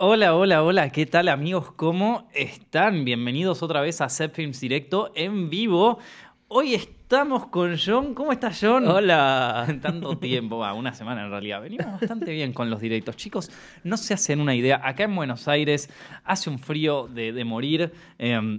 Hola, hola, hola, ¿qué tal amigos? ¿Cómo están? Bienvenidos otra vez a Set Films Directo en vivo. Hoy estamos con John. ¿Cómo estás, John? Hola. Tanto tiempo, va, una semana en realidad. Venimos bastante bien con los directos. Chicos, no se hacen una idea. Acá en Buenos Aires hace un frío de, de morir. Eh,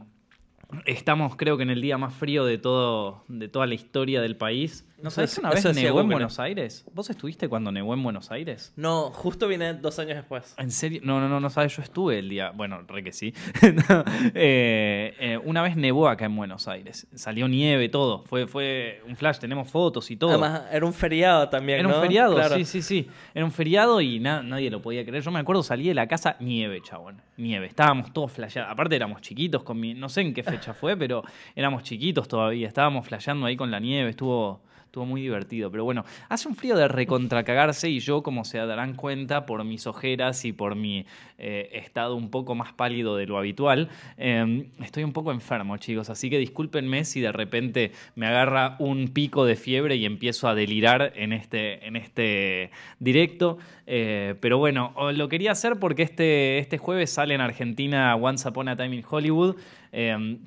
estamos, creo que, en el día más frío de, todo, de toda la historia del país. ¿No sabes Eso- una vez nevó en. Buenos Aires? ¿Vos estuviste cuando nevó en Buenos Aires? No, justo vine dos años después. ¿En serio? No, no, no, no sabes, yo estuve el día. Bueno, re que sí. No, eh, eh, una vez nevó acá en Buenos Aires. Salió nieve, todo. Fue, fue un flash, tenemos fotos y todo. Además, era un feriado también, Era ¿no? un feriado, Claro. sí, sí, sí. Era un feriado y na- nadie lo podía creer. Yo me acuerdo, salí de la casa, nieve, chabón. Nieve. Estábamos todos flasheados. Aparte éramos chiquitos, con mi, no sé en qué fecha fue, pero éramos chiquitos todavía. Estábamos flasheando ahí con la nieve. Estuvo, estuvo muy divertido. Pero bueno, hace un frío de recontracagarse y yo, como se darán cuenta, por mis ojeras y por mi eh, estado un poco más pálido de lo habitual, eh, estoy un poco enfermo, chicos. Así que discúlpenme si de repente me agarra un pico de fiebre y empiezo a delirar en este, en este directo. Eh, pero bueno, lo quería hacer porque este, este jueves sale en Argentina Once Upon a Time in Hollywood. Eh,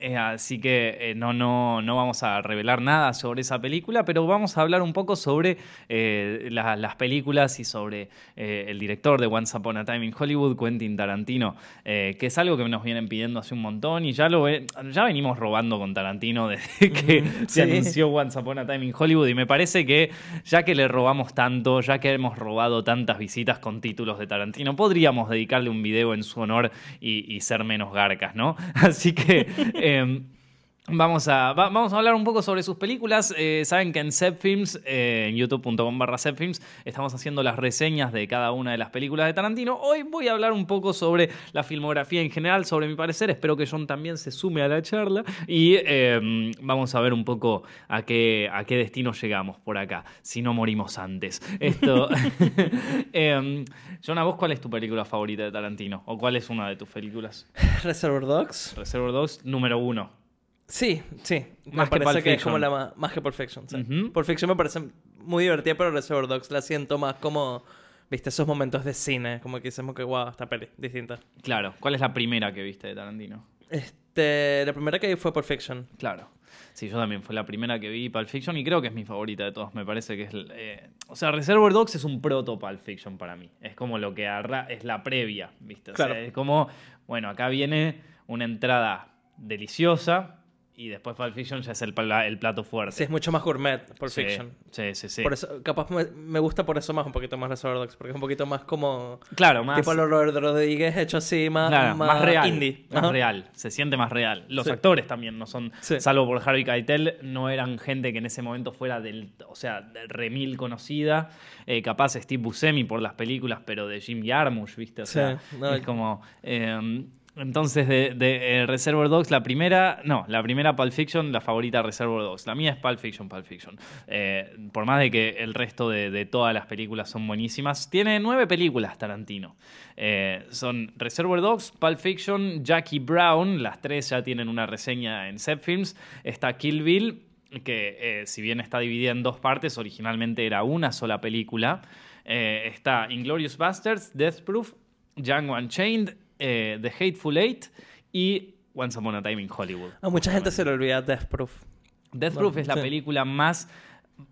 eh, así que eh, no, no, no vamos a revelar nada sobre esa película, pero vamos a hablar un poco sobre eh, la- las películas y sobre el director de Once Upon a Time in Hollywood, Quentin Tarantino, que es algo que nos vienen pidiendo hace un montón y ya lo ya venimos robando con Tarantino desde que se anunció Once Upon a Time in Hollywood y me parece que ya que le robamos tanto, ya que hemos robado tantas visitas con títulos de Tarantino, podríamos dedicarle un video en su honor y, y ser menos garcas, ¿no? Así que... um, Vamos a, va- vamos a hablar un poco sobre sus películas. Eh, saben que en Zepfilms, eh, en youtube.com barra Zepfilms, estamos haciendo las reseñas de cada una de las películas de Tarantino. Hoy voy a hablar un poco sobre la filmografía en general, sobre mi parecer. Espero que John también se sume a la charla. Y eh, vamos a ver un poco a qué, a qué destino llegamos por acá, si no morimos antes. Esto. eh, John, ¿a vos cuál es tu película favorita de Tarantino? ¿O cuál es una de tus películas? Reservoir Dogs. Reservoir Dogs, número uno. Sí, sí. Más me que parece que es como la más, más que Pulp Fiction. sí. Fiction me parece muy divertida, pero Reservoir Dogs la siento más como, viste, esos momentos de cine. Como que decimos que, wow, esta peli, distinta. Claro. ¿Cuál es la primera que viste de Tarantino? Este, la primera que vi fue Pulp Fiction. Claro. Sí, yo también fue la primera que vi Pulp Fiction y creo que es mi favorita de todos. Me parece que es. eh, o sea, Reservoir Dogs es un proto Pulp Fiction para mí. Es como lo que arra- es la previa, ¿viste? O sea, Claro. es como, bueno, acá viene una entrada deliciosa y después Pulp Fiction ya es el, el plato fuerte. Sí, es mucho más gourmet Pulp Sí, Fiction. Sí, sí, sí. Por eso, capaz me, me gusta por eso más un poquito más Reservoir Dogs, porque es un poquito más como... claro, más. Tipo Robert Rodríguez hecho así, más, Claro, más, más, real. indie. Más Ajá. real. Se siente más real. Los Sí. actores también no son, Sí. salvo por Harvey Keitel, no eran gente que en ese momento fuera del, o sea, del remil conocida. Eh, capaz Steve Buscemi por las películas, pero de Jim Jarmusch, ¿viste? O Sí, sea, no, es como. eh, entonces, de, de, eh, Reservoir Dogs, la primera, no, la primera Pulp Fiction, la favorita Reservoir Dogs. La mía es Pulp Fiction, Pulp Fiction. Eh, por más de que el resto de, todas las películas son buenísimas, tiene nueve películas Tarantino. Eh, son Reservoir Dogs, Pulp Fiction, Jackie Brown, las tres ya tienen una reseña en Zep Films. Está Kill Bill, que si bien está dividida en dos partes, originalmente era una sola película. Está Inglorious Bastards, Death Proof, Django Unchained, eh, The Hateful Eight y Once Upon a Time in Hollywood. A mucha gente se le olvida Death Proof. Death No, Proof es la sí. película más.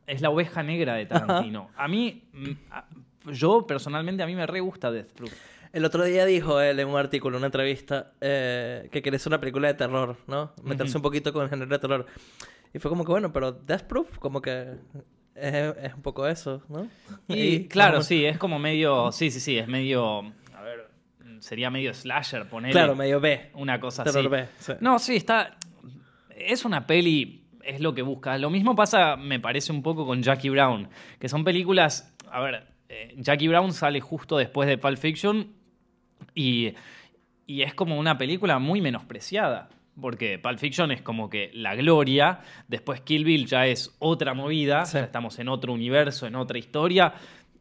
Es la oveja negra de Tarantino. A mí, mm, yo personalmente, a mí me re gusta Death Proof. El otro día dijo él en un artículo, en una entrevista, eh, que quería hacer una película de terror, ¿no? Meterse Ujú. un poquito con el género de terror. Y fue como que, bueno, pero Death Proof, como que es, es un poco eso, ¿no? Y, claro, sí, es como medio. Sí, sí, sí, es medio. Sería medio slasher, poner Claro, medio B. una cosa Terror así. B, sí. No, sí, está. Es una peli, es lo que busca. Lo mismo pasa, me parece, un poco con Jackie Brown, que son películas. A ver, eh, Jackie Brown sale justo después de Pulp Fiction y, y es como una película muy menospreciada. Porque Pulp Fiction es como que la gloria, después Kill Bill ya es otra movida, Sí. ya estamos en otro universo, en otra historia.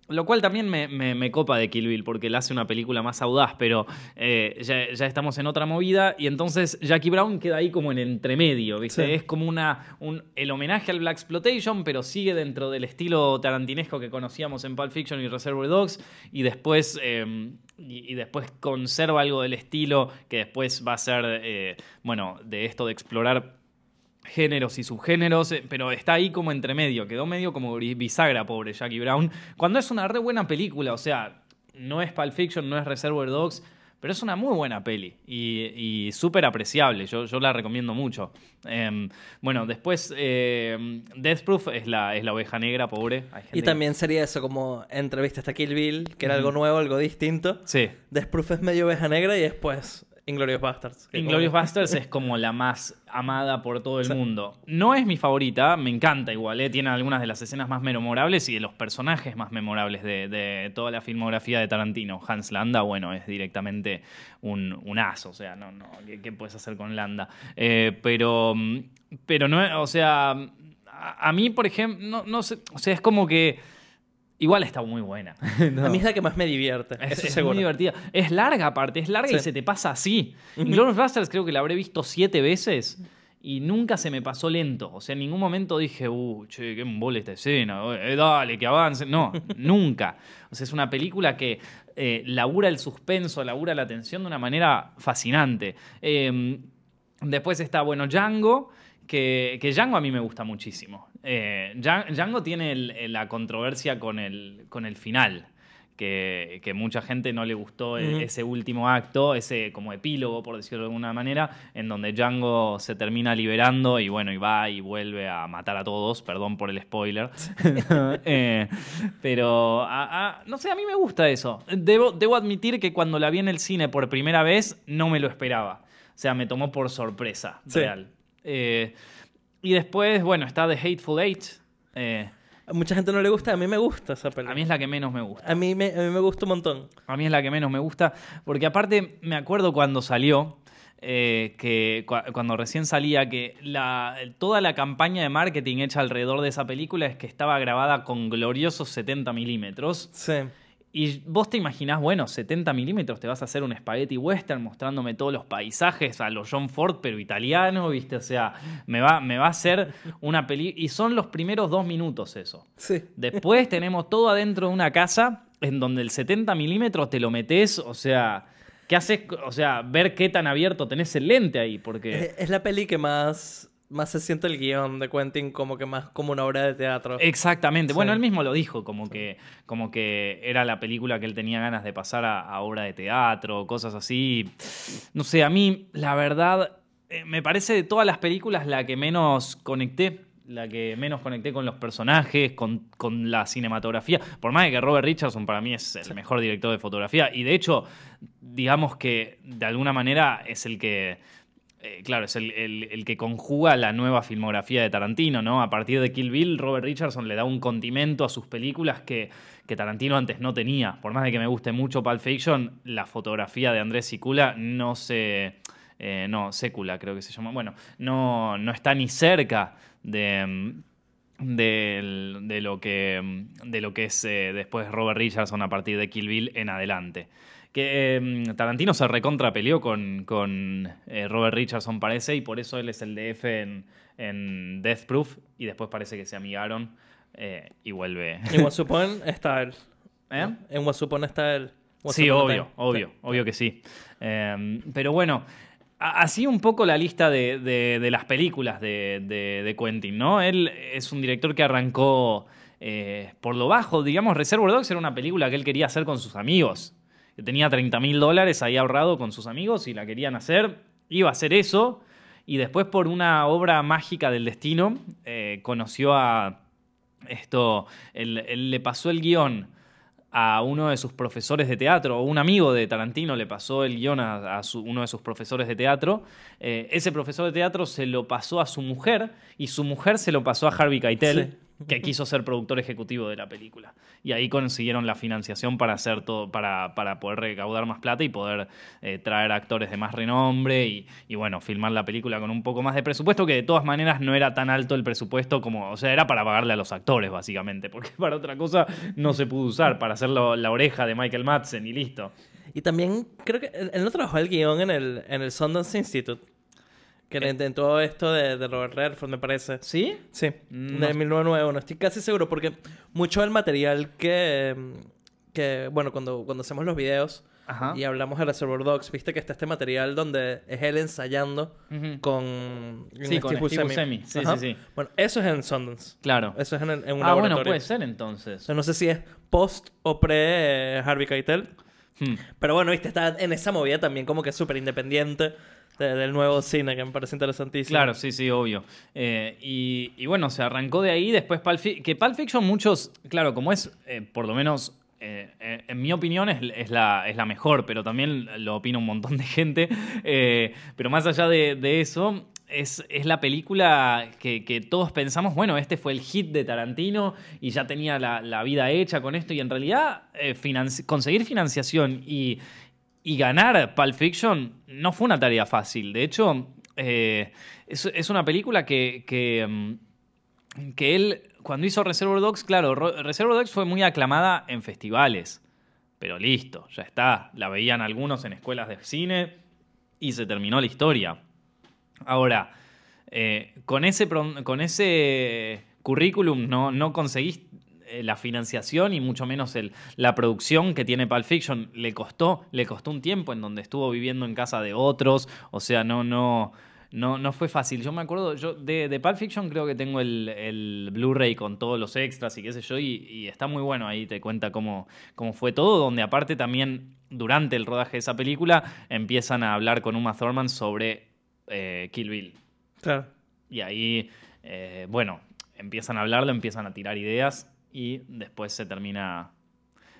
Lo cual también me, me- me copa de Kill Bill, porque él hace una película más audaz, pero eh, ya, ya estamos en otra movida, y entonces Jackie Brown queda ahí como en entremedio, ¿viste? Sí. Es como una, un, el homenaje al Black Exploitation, pero sigue dentro del estilo tarantinesco que conocíamos en Pulp Fiction y Reservoir Dogs, y después, eh, y, y después conserva algo del estilo que después va a ser, eh, bueno, de esto de explorar géneros y subgéneros, eh, pero está ahí como entre medio, quedó medio como bisagra, pobre Jackie Brown, cuando es una re buena película, o sea, no es Pulp Fiction, no es Reservoir Dogs, pero es una muy buena peli y, y súper apreciable, yo, yo la recomiendo mucho. Eh, bueno, después eh, Death Proof es la, es la oveja negra, pobre. Hay gente Y que- también sería eso como entrevista hasta Kill Bill, que era algo nuevo, algo distinto. Sí. Death Proof es medio oveja negra y después Inglorious Bastards. Inglorious como- Basterds es como la más amada por todo el mundo. No es mi favorita, me encanta igual, ¿eh? tiene algunas de las escenas más memorables y de los personajes más memorables de, de toda la filmografía de Tarantino. Hans Landa, bueno, es directamente un, un as, o sea, no, no, ¿qué, qué puedes hacer con Landa? Eh, pero, mm, pero no, o sea, a, a mí, por ejemplo, no, no sé, o sea, es como que igual está muy buena. A mí es la que más me divierte, Es, eso es seguro. muy divertida. Es larga aparte, es larga y se te pasa así. Inglourious Basterds creo que la habré visto siete veces y nunca se me pasó lento. O sea, en ningún momento dije, uh, che, qué embole esta escena, eh, dale, que avance. No, nunca. O sea, es una película que eh, labura el suspenso, labura la tensión de una manera fascinante. Eh, después está, bueno, Django. Que, que Django a mí me gusta muchísimo. Eh, Djan- Django tiene el- la controversia con el, con el final que, que mucha gente no le gustó e- ese último acto, ese como epílogo, por decirlo de alguna manera, en donde Django se termina liberando y bueno, y va y vuelve a matar a todos, perdón por el spoiler. Eh, pero, a- a- no sé, a mí me gusta eso. Debo, debo admitir que cuando la vi en el cine por primera vez, no me lo esperaba. O sea, me tomó por sorpresa, Sí. real. Eh, y después, bueno, está The Hateful Eight. Eh, A mucha gente no le gusta, a mí me gusta esa película. a mí es la que menos me gusta. A mí me, a mí me gusta un montón. A mí es la que menos me gusta, porque aparte me acuerdo cuando salió, eh, que cua- cuando recién salía, que la, toda la campaña de marketing hecha alrededor de esa película es que estaba grabada con gloriosos 70 milímetros. Sí. Y vos te imaginás, bueno, 70 milímetros, te vas a hacer un spaghetti western mostrándome todos los paisajes a los John Ford, pero italiano, ¿viste? O sea, me va, me va a hacer una película... Y son los primeros dos minutos eso. Sí. Después tenemos todo adentro de una casa en donde el 70 milímetros te lo metes, o sea, ¿qué haces? O sea, ver qué tan abierto tenés el lente ahí, porque... Es la peli que más, más se siente el guion de Quentin como que más como una obra de teatro. Exactamente. Sí. Bueno, él mismo lo dijo, como que, como que era la película que él tenía ganas de pasar a, a obra de teatro, cosas así. No sé, a mí, la verdad, eh, me parece de todas las películas la que menos conecté. La que menos conecté con los personajes, con, con la cinematografía. Por más de que Robert Richardson para mí es el mejor director de fotografía. Y de hecho, digamos que de alguna manera es el que eh, claro, es el, el- que conjuga la nueva filmografía de Tarantino, ¿no? A partir de Kill Bill, Robert Richardson le da un condimento a sus películas que, que Tarantino antes no tenía. Por más de que me guste mucho Pulp Fiction, la fotografía de Andrés Sicula no se... eh, no, Sécula creo que se llama. Bueno, no, no está ni cerca de... mm, de, lo que, mm, de lo que es eh, después Robert Richardson a partir de Kill Bill en adelante. Que eh, Tarantino se recontra peleó con, con eh, Robert Richardson, parece, y por eso él es el DF en, en Death Proof, y después parece que se amigaron eh, y vuelve. En Upon está él. ¿Eh? En Once Upon está él. Sí, a obvio, Time. obvio, obvio que sí. Eh, pero bueno, así un poco la lista de, de- de las películas de, de- de Quentin, ¿no? Él es un director que arrancó eh, por lo bajo, digamos, Reservoir Dogs era una película que él quería hacer con sus amigos. Tenía 30 mil dólares ahí ahorrado con sus amigos y la querían hacer. Iba a hacer eso. Y después, por una obra mágica del destino, eh, conoció a esto. Él, le pasó el guion a uno de sus profesores de teatro, o un amigo de Tarantino le pasó el guion a, a su- uno de sus profesores de teatro. Eh, ese profesor de teatro se lo pasó a su mujer y su mujer se lo pasó a Harvey Keitel. Sí. Que quiso ser productor ejecutivo de la película. Y ahí consiguieron la financiación para hacer todo, para, para poder recaudar más plata y poder eh, traer actores de más renombre y, y, bueno, filmar la película con un poco más de presupuesto, que de todas maneras no era tan alto el presupuesto como, o sea, era para pagarle a los actores, básicamente, porque para otra cosa no se pudo usar, para hacer la oreja de Michael Madsen y listo. Y también creo que él no trabajó el guion en el, en el Sundance Institute. Que le intentó esto de, de, Robert Redford, me parece. ¿Sí? Sí, no. de 1991. Estoy casi seguro porque mucho del material que, que bueno, cuando, cuando hacemos los videos Ajá. y hablamos de Reservoir Dogs, viste que está este material donde es él ensayando Ujú. con Sí, con Steve Buscemi. Sí, sí, sí. Bueno, eso es en Sundance. Claro. Eso es en, en un Ah, bueno, laboratorio. puede ser O entonces. sea, no sé si es post o pre eh, Harvey Keitel. Hmm. Pero bueno, viste, está en esa movida también como que súper independiente de- del nuevo cine, que me parece interesantísimo. Claro, sí, sí, obvio. Eh, y, bueno, se arrancó de ahí, después que Pulp Fiction muchos, claro, como es, eh, por lo menos, eh, en mi opinión es, la, es la mejor, pero también lo opina un montón de gente. Pero más allá de, eso, es, es la película que, todos pensamos, bueno, este fue el hit de Tarantino y ya tenía la, vida hecha con esto, y en realidad conseguir financiación y y ganar Pulp Fiction no fue una tarea fácil. De hecho, eh, es, una película que, mm, que él, cuando hizo Reservoir Dogs, claro, Ro- Reservoir Dogs fue muy aclamada en festivales. Pero listo, ya está. La veían algunos en escuelas de cine y se terminó la historia. Ahora, eh, con, ese, con ese currículum no, no conseguís la financiación y mucho menos el, la producción que tiene Pulp Fiction. Le costó, le costó un tiempo en donde estuvo viviendo en casa de otros. O sea, no, no, no, no fue fácil. Yo me acuerdo, yo de, de Pulp Fiction creo que tengo el, el Blu-ray con todos los extras y qué sé yo, y, y está muy bueno. Ahí te cuenta cómo, cómo fue todo, donde aparte también durante el rodaje de esa película empiezan a hablar con Uma Thurman sobre eh, Kill Bill. Claro. Y ahí, eh, bueno, empiezan a hablarlo, empiezan a tirar ideas y después se termina,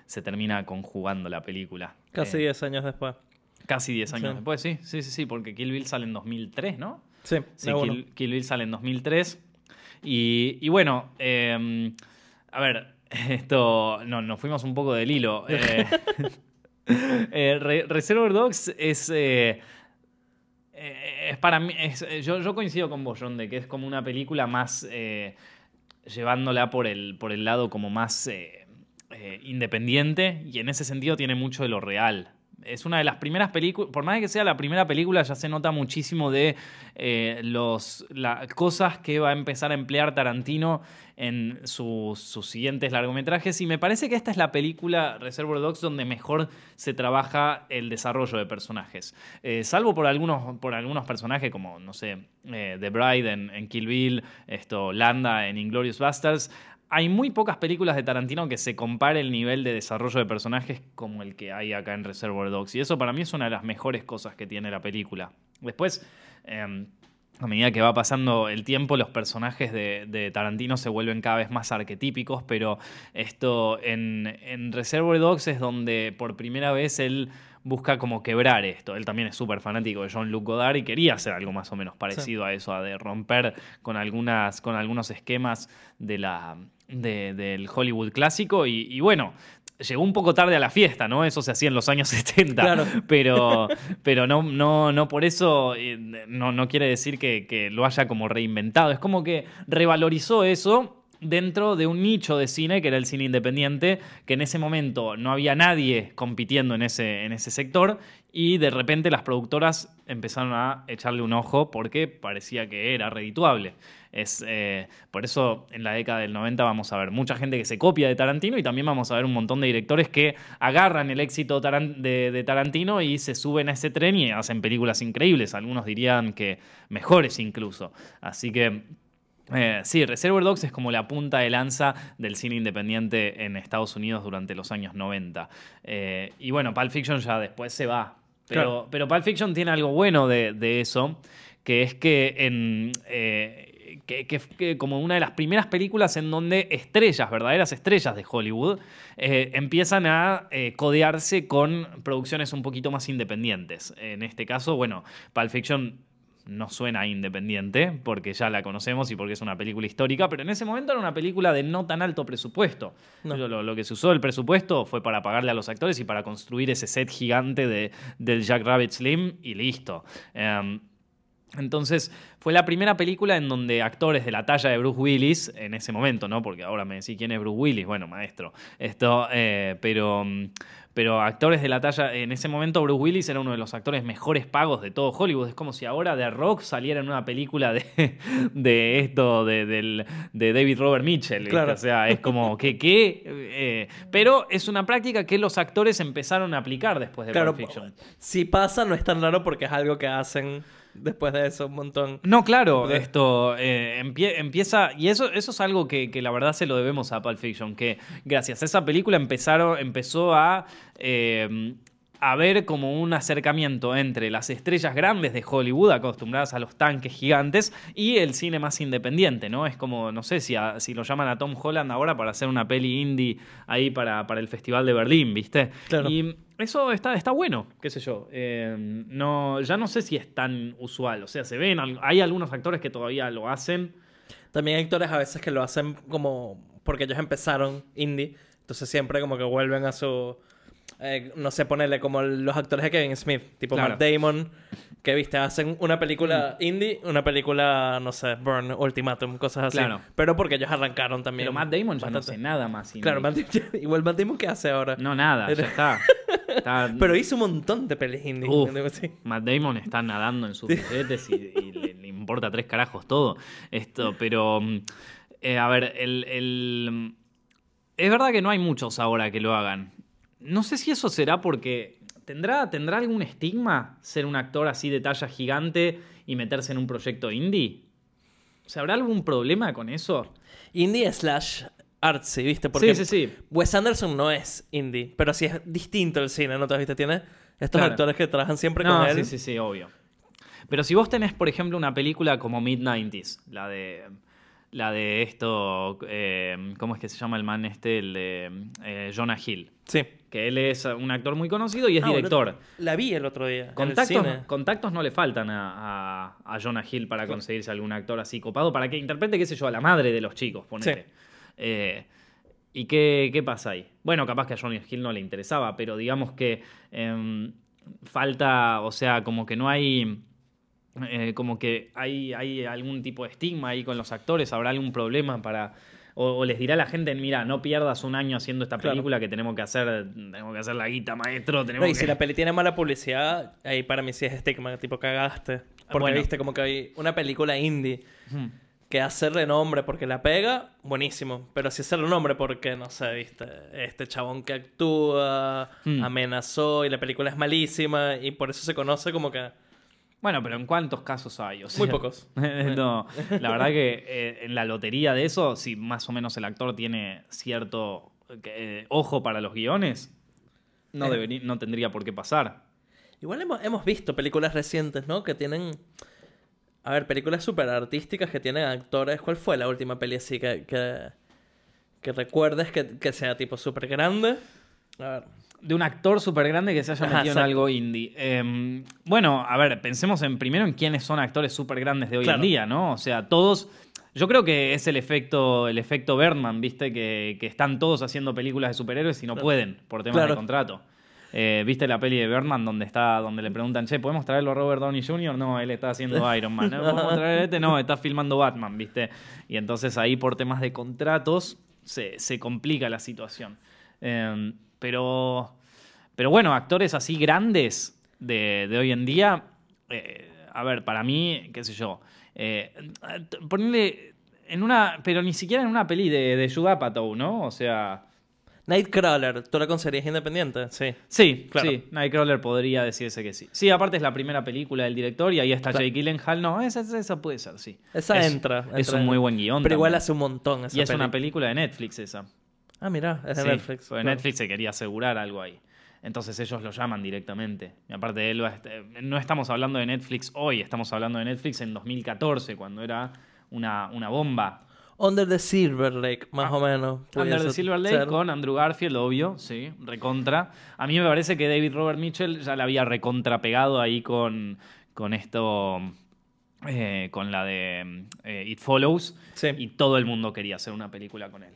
se termina conjugando la película. Casi Eh, 10 años después. casi 10 años Sí. después, sí, sí, sí, sí, porque Kill Bill sale en 2003, ¿no? Sí, Sí. Kill, Kill Bill sale en 2003. Y, y bueno, eh, a ver, esto, no, nos fuimos un poco del hilo. Eh, eh, Re- Reservoir Dogs es... eh, eh, es para mí, es- eh, yo, yo coincido con vos, John, de que es como una película más eh, llevándola por el, por el lado como más eh, eh, independiente y en ese sentido tiene mucho de lo real. Es una de las primeras películas, por más que sea la primera película, ya se nota muchísimo de eh, los, las cosas que va a empezar a emplear Tarantino en sus, sus siguientes largometrajes. Y me parece que esta es la película Reservoir Dogs donde mejor se trabaja el desarrollo de personajes. Eh, salvo por algunos, por algunos personajes como, no sé, eh, The Bride en, Kill Bill, esto, Landa en Inglorious Bastards. Hay muy pocas películas de Tarantino que se compare el nivel de desarrollo de personajes como el que hay acá en Reservoir Dogs. Y eso para mí es una de las mejores cosas que tiene la película. Después, eh, a medida que va pasando el tiempo, los personajes de, de Tarantino se vuelven cada vez más arquetípicos, pero esto en, en Reservoir Dogs es donde por primera vez él busca como quebrar esto. Él también es súper fanático de John Luc Godard y quería hacer algo más o menos parecido a eso, a de romper con, algunas, con algunos esquemas de la, de- del Hollywood clásico. Y, y bueno, llegó un poco tarde a la fiesta, ¿no? Eso se hacía en los años 70. Claro. Pero, pero no, no, no por eso eh, no, no quiere decir que, que lo haya como reinventado. Es como que revalorizó eso dentro de un nicho de cine que era el cine independiente, que en ese momento no había nadie compitiendo en ese, en ese sector y de repente las productoras empezaron a echarle un ojo porque parecía que era redituable. Es, eh, por eso en la década del 90 vamos a ver mucha gente que se copia de Tarantino y también vamos a ver un montón de directores que agarran el éxito de Tarantino y se suben a ese tren y hacen películas increíbles. Algunos dirían que mejores incluso. Así que eh, sí, Reservoir Dogs es como la punta de lanza del cine independiente en Estados Unidos durante los años 90. Eh, y bueno, Pulp Fiction ya después se va. Pero, Claro. pero Pulp Fiction tiene algo bueno de, de eso, que es que en... eh, que, que- que como una de las primeras películas en donde estrellas, verdaderas estrellas de Hollywood, eh, empiezan a eh, codearse con producciones un poquito más independientes. En este caso, bueno, Pulp Fiction no suena independiente, porque ya la conocemos y porque es una película histórica, pero en ese momento era una película de no tan alto presupuesto. No. Lo, lo que se usó el presupuesto fue para pagarle a los actores y para construir ese set gigante de, del Jack Rabbit Slim y listo. Em, entonces, fue la primera película en donde actores de la talla de Bruce Willis, en ese momento, ¿no? Porque ahora me decís quién es Bruce Willis, bueno, maestro. Esto, eh, pero, mm, pero actores de la talla, en ese momento Bruce Willis era uno de los actores mejores pagos de todo Hollywood. Es como si ahora The Rock saliera en una película de, de esto, de, del- de David Robert Mitchell. Claro. O sea, es como que, que eh, pero es una práctica que los actores empezaron a aplicar después de Claro, Pulp Fiction. si pasa no es tan raro porque es algo que hacen después de eso un montón. No, claro, esto eh, empie- empieza, y eso, eso es algo que, que la verdad se lo debemos a Pulp Fiction, que gracias a esa película empezaron, empezó a, eh, a ver como un acercamiento entre las estrellas grandes de Hollywood, acostumbradas a los tanques gigantes, y el cine más independiente, ¿no? Es como, no sé si, a- si lo llaman a Tom Holland ahora para hacer una peli indie ahí para, para el Festival de Berlín, ¿viste? Claro. Y eso está, está bueno, qué sé yo. Eh, no, ya no sé si es tan usual. O sea, se ven, hay algunos actores que todavía lo hacen. También hay actores a veces que lo hacen como porque ellos empezaron indie, entonces siempre como que vuelven a su eh, no sé, ponerle como los actores de Kevin Smith, tipo Claro. Matt Damon, que viste, hacen una película indie, una película, no sé, Burn, Ultimatum, cosas así. Claro. Pero porque ellos arrancaron también. Pero Matt Damon ya no hace nada más. indie. Claro, Matt igual Matt Damon, ¿qué hace ahora? No, nada, ya está. Está- Pero hizo un montón de pelis indie. Uf, Sí. Matt Damon está nadando en sus billetes y, y le, le importa tres carajos todo. Esto, pero. mm, eh, a ver, el, el- Es verdad que no hay muchos ahora que lo hagan. No sé si eso será porque. ¿Tendrá, ¿Tendrá algún estigma ser un actor así de talla gigante y meterse en un proyecto indie? O sea, ¿habrá algún problema con eso? Indie slash artsy, ¿viste? Porque sí, sí, sí. Wes Anderson no es indie, pero sí es distinto el cine, ¿no te viste? Tiene estos Claro. actores que trabajan siempre No, con él. sí, sí, sí, obvio. Pero si vos tenés, por ejemplo, una película como Mid-90s, la de. La de esto. eh, ¿Cómo es que se llama el man este? El de eh, Jonah Hill. Sí. Que él es un actor muy conocido y es Ah, director. boludo, La vi el otro día. en el Contactos, cine. contactos no le faltan a, a- a Jonah Hill para conseguirse algún actor así copado para que interprete, qué sé yo, a la madre de los chicos, ponete. Sí. Eh, ¿Y qué, qué pasa ahí? Bueno, capaz que a Jonah Hill no le interesaba, pero digamos que em, falta, o sea, como que no hay. eh, como que hay, hay algún tipo de estigma ahí con los actores, habrá algún problema para. O, o les dirá a la gente, mira, no pierdas un año haciendo esta Claro. película que tenemos que hacer, tenemos que hacer la guita, maestro. Tenemos No, y que... si la peli tiene mala publicidad, ahí para mí sí es estigma, tipo cagaste. Porque Bueno. viste como que hay una película indie que hace renombre porque la pega, buenísimo. Pero si hace renombre porque, no sé, viste, este chabón que actúa, Hmm. amenazó y la película es malísima y por eso se conoce como que Bueno, pero ¿en cuántos casos hay? O sea, muy pocos. no, la verdad que eh, en la lotería de eso, si más o menos el actor tiene cierto eh, ojo para los guiones, no, Eh. debería- no tendría por qué pasar. Igual hemos, hemos visto películas recientes, ¿no? Que tienen... A ver, películas súper artísticas que tienen actores. ¿Cuál fue la última peli así que, que, que recuerdes que, que sea tipo súper grande? A ver. De un actor súper grande que se haya Ajá, metido en algo indie. Eh, bueno, a ver, pensemos en primero en quiénes son actores súper grandes de hoy Claro. en día, ¿no? O sea, todos. Yo creo que es el efecto, el efecto Birdman, ¿viste? Que, que están todos haciendo películas de superhéroes y no Claro. pueden por temas Claro. de contrato. Eh, ¿Viste la peli de Birdman donde está, donde le preguntan, che, ¿podemos traerlo a Robert Downey Jr.? No, él está haciendo Iron Man. ¿No podemos traer a este? No, está filmando Batman, ¿viste? Y entonces ahí por temas de contratos se, se complica la situación. Eh, pero, pero bueno, actores así grandes de, de hoy en día, eh, a ver, para mí, qué sé yo, eh, ponerle en una, pero ni siquiera en una peli de, de ¿no? O sea... Nightcrawler, ¿tú la considerías independiente? Sí. Sí, Claro. sí, Nightcrawler podría decirse que sí. Sí, aparte es la primera película del director y ahí está Claro. Jake Gyllenhaal. No, esa, esa puede ser, sí. Esa Es- entra. Es entra. un muy buen guion. Pero igual hace un montón esa Y es peli. una película de Netflix esa. Ah, mira, es de Sí, Netflix. porque claro. Netflix se quería asegurar algo ahí. Entonces ellos lo llaman directamente. Y aparte de él, est- no estamos hablando de Netflix hoy, estamos hablando de Netflix en 2014, cuando era una, una bomba. Under the Silver Lake, más o menos. Ah, Under the Silver Lake ser. con Andrew Garfield, obvio, sí, recontra. A mí me parece que David Robert Mitchell ya la había recontra pegado ahí con, con esto. eh, con la de eh, It Follows, Sí. y todo el mundo quería hacer una película con él.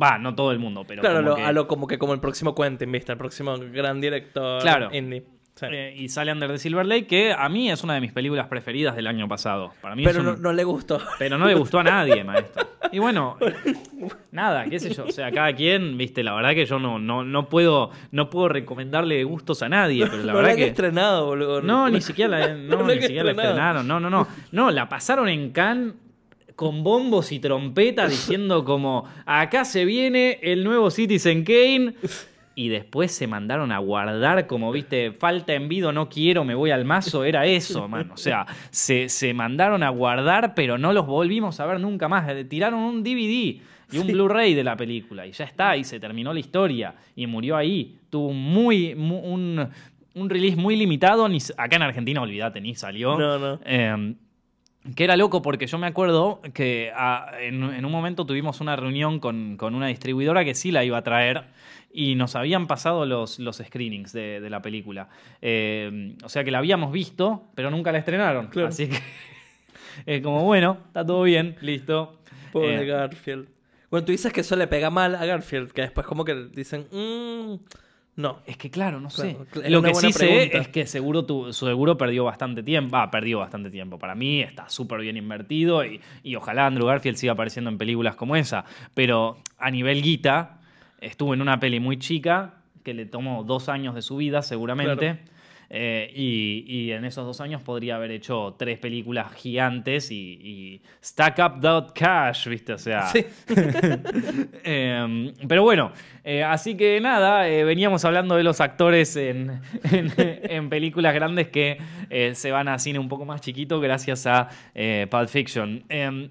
Va, no todo el mundo, pero claro, como lo- que- a lo como que como el próximo Quentin, ¿viste? El próximo gran director Claro. indie. Sí. eh, y sale Under the Silver Lake, que a mí es una de mis películas preferidas del año pasado. Para mí Pero un- no, no le gustó. Pero no le gustó a nadie, maestro. Y bueno, nada, qué sé yo. O sea, cada quien, viste, la verdad que yo no, no, no puedo, no puedo recomendarle gustos a nadie, pero la no la verdad han que. estrenado, boludo. No, ni siquiera la, no, No la ni siquiera la estrenaron. No, no, no. No, la pasaron en Cannes con bombos y trompetas diciendo como acá se viene el nuevo Citizen Kane. Y después se mandaron a guardar como, viste, falta envido, no quiero, me voy al mazo. Era eso, man. O sea, se, se mandaron a guardar, pero no los volvimos a ver nunca más. Eh, Tiraron un DVD y un Blu-ray de la película. Y ya está, y se terminó la historia. Y murió ahí. Tuvo un muy, mu- un, un release muy limitado. Ni, acá en Argentina, olvídate, ni salió. No, no. Eh, que era loco porque yo me acuerdo que ah, en, en un momento tuvimos una reunión con, con una distribuidora que sí la iba a traer y nos habían pasado los, los screenings de, de la película. Eh, o sea que la habíamos visto, pero nunca la estrenaron. Claro. Así que es como, bueno, está todo bien, listo. Pobre Eh, Garfield. Bueno, tú dices que eso le pega mal a Garfield, que después como que dicen, mmm, no. Es que claro, no sé. Claro, Lo que sí sé es que seguro tu, seguro perdió bastante tiempo. Ah, perdió bastante tiempo. Para mí está súper bien invertido y, y ojalá Andrew Garfield siga apareciendo en películas como esa. Pero a nivel guita, estuvo en una peli muy chica que le tomó dos años de su vida seguramente. Claro. Eh, y, y en esos dos años podría haber hecho tres películas gigantes y, y stack up that cash, ¿viste? O sea, Sí. eh, pero bueno, eh, así que nada, eh, veníamos hablando de los actores en, en- en películas grandes que se van a cine un poco más chiquito gracias a Pulp Fiction. Eh,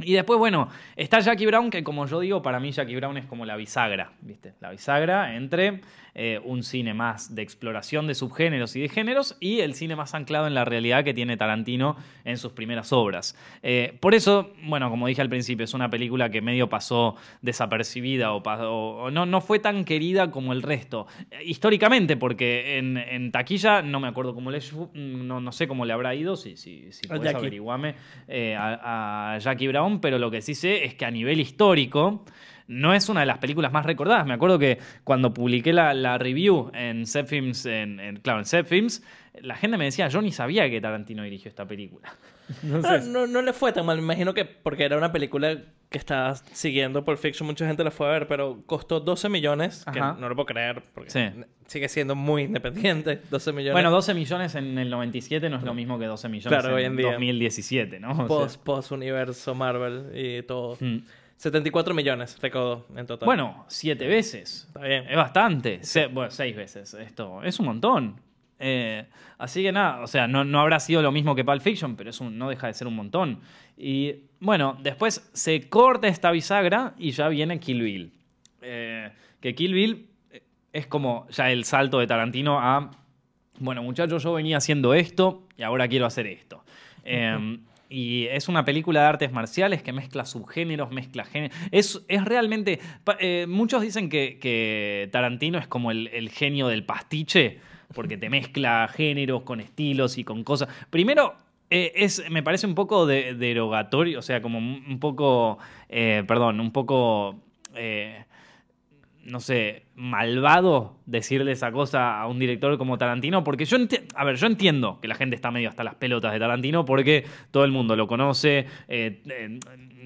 y después, bueno, está Jackie Brown, que como yo digo, para mí Jackie Brown es como la bisagra, ¿viste? La bisagra entre eh, un cine más de exploración de subgéneros y de géneros y el cine más anclado en la realidad que tiene Tarantino en sus primeras obras. Eh, por eso, bueno, como dije al principio, es una película que medio pasó desapercibida o, pa- o- o no, no fue tan querida como el resto. Eh, históricamente, porque en, en taquilla no me acuerdo cómo le, no, no sé cómo le habrá ido, si, si, si Jackie. averiguarme a, a Jackie Brown, pero lo que sí sé es que a nivel histórico no es una de las películas más recordadas. Me acuerdo que cuando publiqué la, la review en Zepfilms, en, en- claro, en Zepfilms, la gente me decía, yo ni sabía que Tarantino dirigió esta película. Ah, no, no le fue tan mal, me imagino que porque era una película que estaba siguiendo Pulp Fiction, mucha gente la fue a ver, pero costó 12 millones, que no lo puedo creer, porque Sí. sigue siendo muy independiente, 12 millones. Bueno, 12 millones en el 97 no es lo mismo que 12 millones Claro, hoy en día. 2017, ¿no? O sea, post, post universo Marvel y todo. mm. 74 millones recaudó en total. Bueno, siete veces. Está bien. Es bastante. Se- bueno, seis veces. Esto es un montón. Eh, así que nada, o sea, no, no habrá sido lo mismo que Pulp Fiction, pero es un, no deja de ser un montón. Y bueno, después se corta esta bisagra y ya viene Kill Bill. Eh, que Kill Bill eh, es como ya el salto de Tarantino a, bueno muchachos, yo venía haciendo esto y ahora quiero hacer esto. Eh, y es una película de artes marciales que mezcla subgéneros, mezcla géneros. Es, es realmente. eh, muchos dicen que, que Tarantino es como el, el genio del pastiche, porque te mezcla géneros con estilos y con cosas. Primero, eh, es, me parece un poco de, derogatorio, o sea, como un poco. eh, perdón, un poco. No sé, malvado decirle esa cosa a un director como Tarantino, porque yo a ver, yo entiendo que la gente está medio hasta las pelotas de Tarantino porque todo el mundo lo conoce, eh, eh,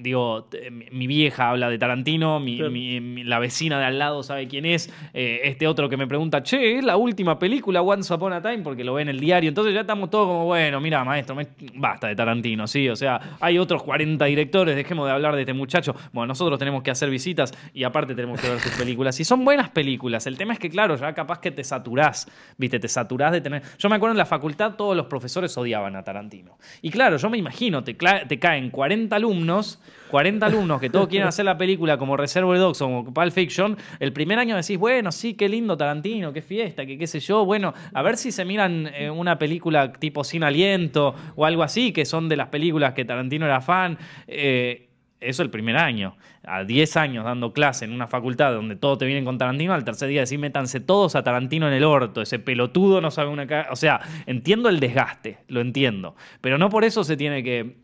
digo, mi, vieja habla de Tarantino, mi, Claro. mi- mi- la vecina de al lado sabe quién es, eh, este otro que me pregunta, che, es la última película Once Upon a Time porque lo ve en el diario, entonces ya estamos todos como, bueno, mira, maestro, me- basta de Tarantino, sí, o sea, hay otros 40 directores, dejemos de hablar de este muchacho, bueno, nosotros tenemos que hacer visitas y aparte tenemos que ver sus películas, y son buenas películas, el tema es que, claro, ya capaz que te saturás, viste, te saturás de tener... Yo me acuerdo en la facultad todos los profesores odiaban a Tarantino, y claro, yo me imagino, te caen 40 alumnos, 40 alumnos que todos quieren hacer la película como Reservoir Dogs o como Pulp Fiction, el primer año decís, bueno, sí, qué lindo Tarantino, qué fiesta, que qué sé yo, bueno, a ver si se miran eh, una película tipo Sin Aliento o algo así, que son de las películas que Tarantino era fan. eh, eso el primer año. A 10 años dando clase en una facultad donde todo te viene con Tarantino, al tercer día decir métanse todos a Tarantino en el orto, ese pelotudo no sabe una cara. O sea, entiendo el desgaste, lo entiendo. Pero no por eso se tiene que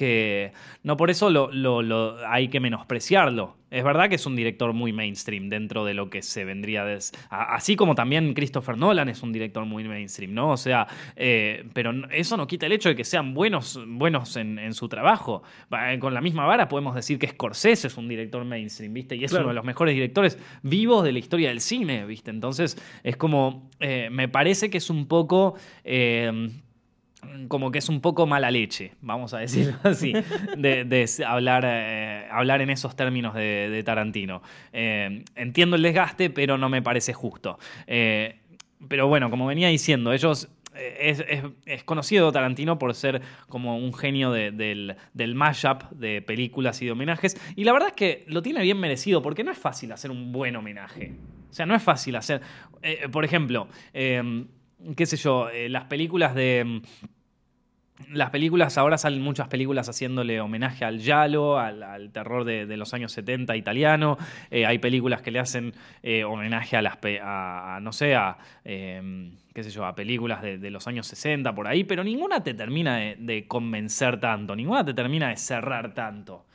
que no por eso lo, lo, hay que menospreciarlo. Es verdad que es un director muy mainstream dentro de lo que se vendría de... Así como también Christopher Nolan es un director muy mainstream, ¿no? O sea, eh, pero eso no quita el hecho de que sean buenos, buenos en, su trabajo. Con la misma vara podemos decir que Scorsese es un director mainstream, ¿viste? Y es uno de los mejores directores vivos de la historia del cine, ¿viste? Entonces es como, eh, me parece que es un poco... Eh, como que es un poco mala leche, vamos a decirlo así, de, hablar, eh, hablar en esos términos de, Tarantino. Eh, entiendo el desgaste, pero no me parece justo. Eh, pero bueno, como venía diciendo, ellos es, conocido Tarantino por ser como un genio del, del mashup de películas y de homenajes. Y la verdad es que lo tiene bien merecido, porque no es fácil hacer un buen homenaje. O sea, no es fácil hacer. por ejemplo, qué sé yo, eh, las películas de... Mm, las películas, ahora salen muchas películas haciéndole homenaje al Yalo, al, terror de, los años 70 italiano. Eh, hay películas que le hacen eh, homenaje a las, a, no sé, a, em, qué sé yo, a películas de, los años 60 por ahí, pero ninguna te termina de, convencer tanto, ninguna te termina de cerrar tanto.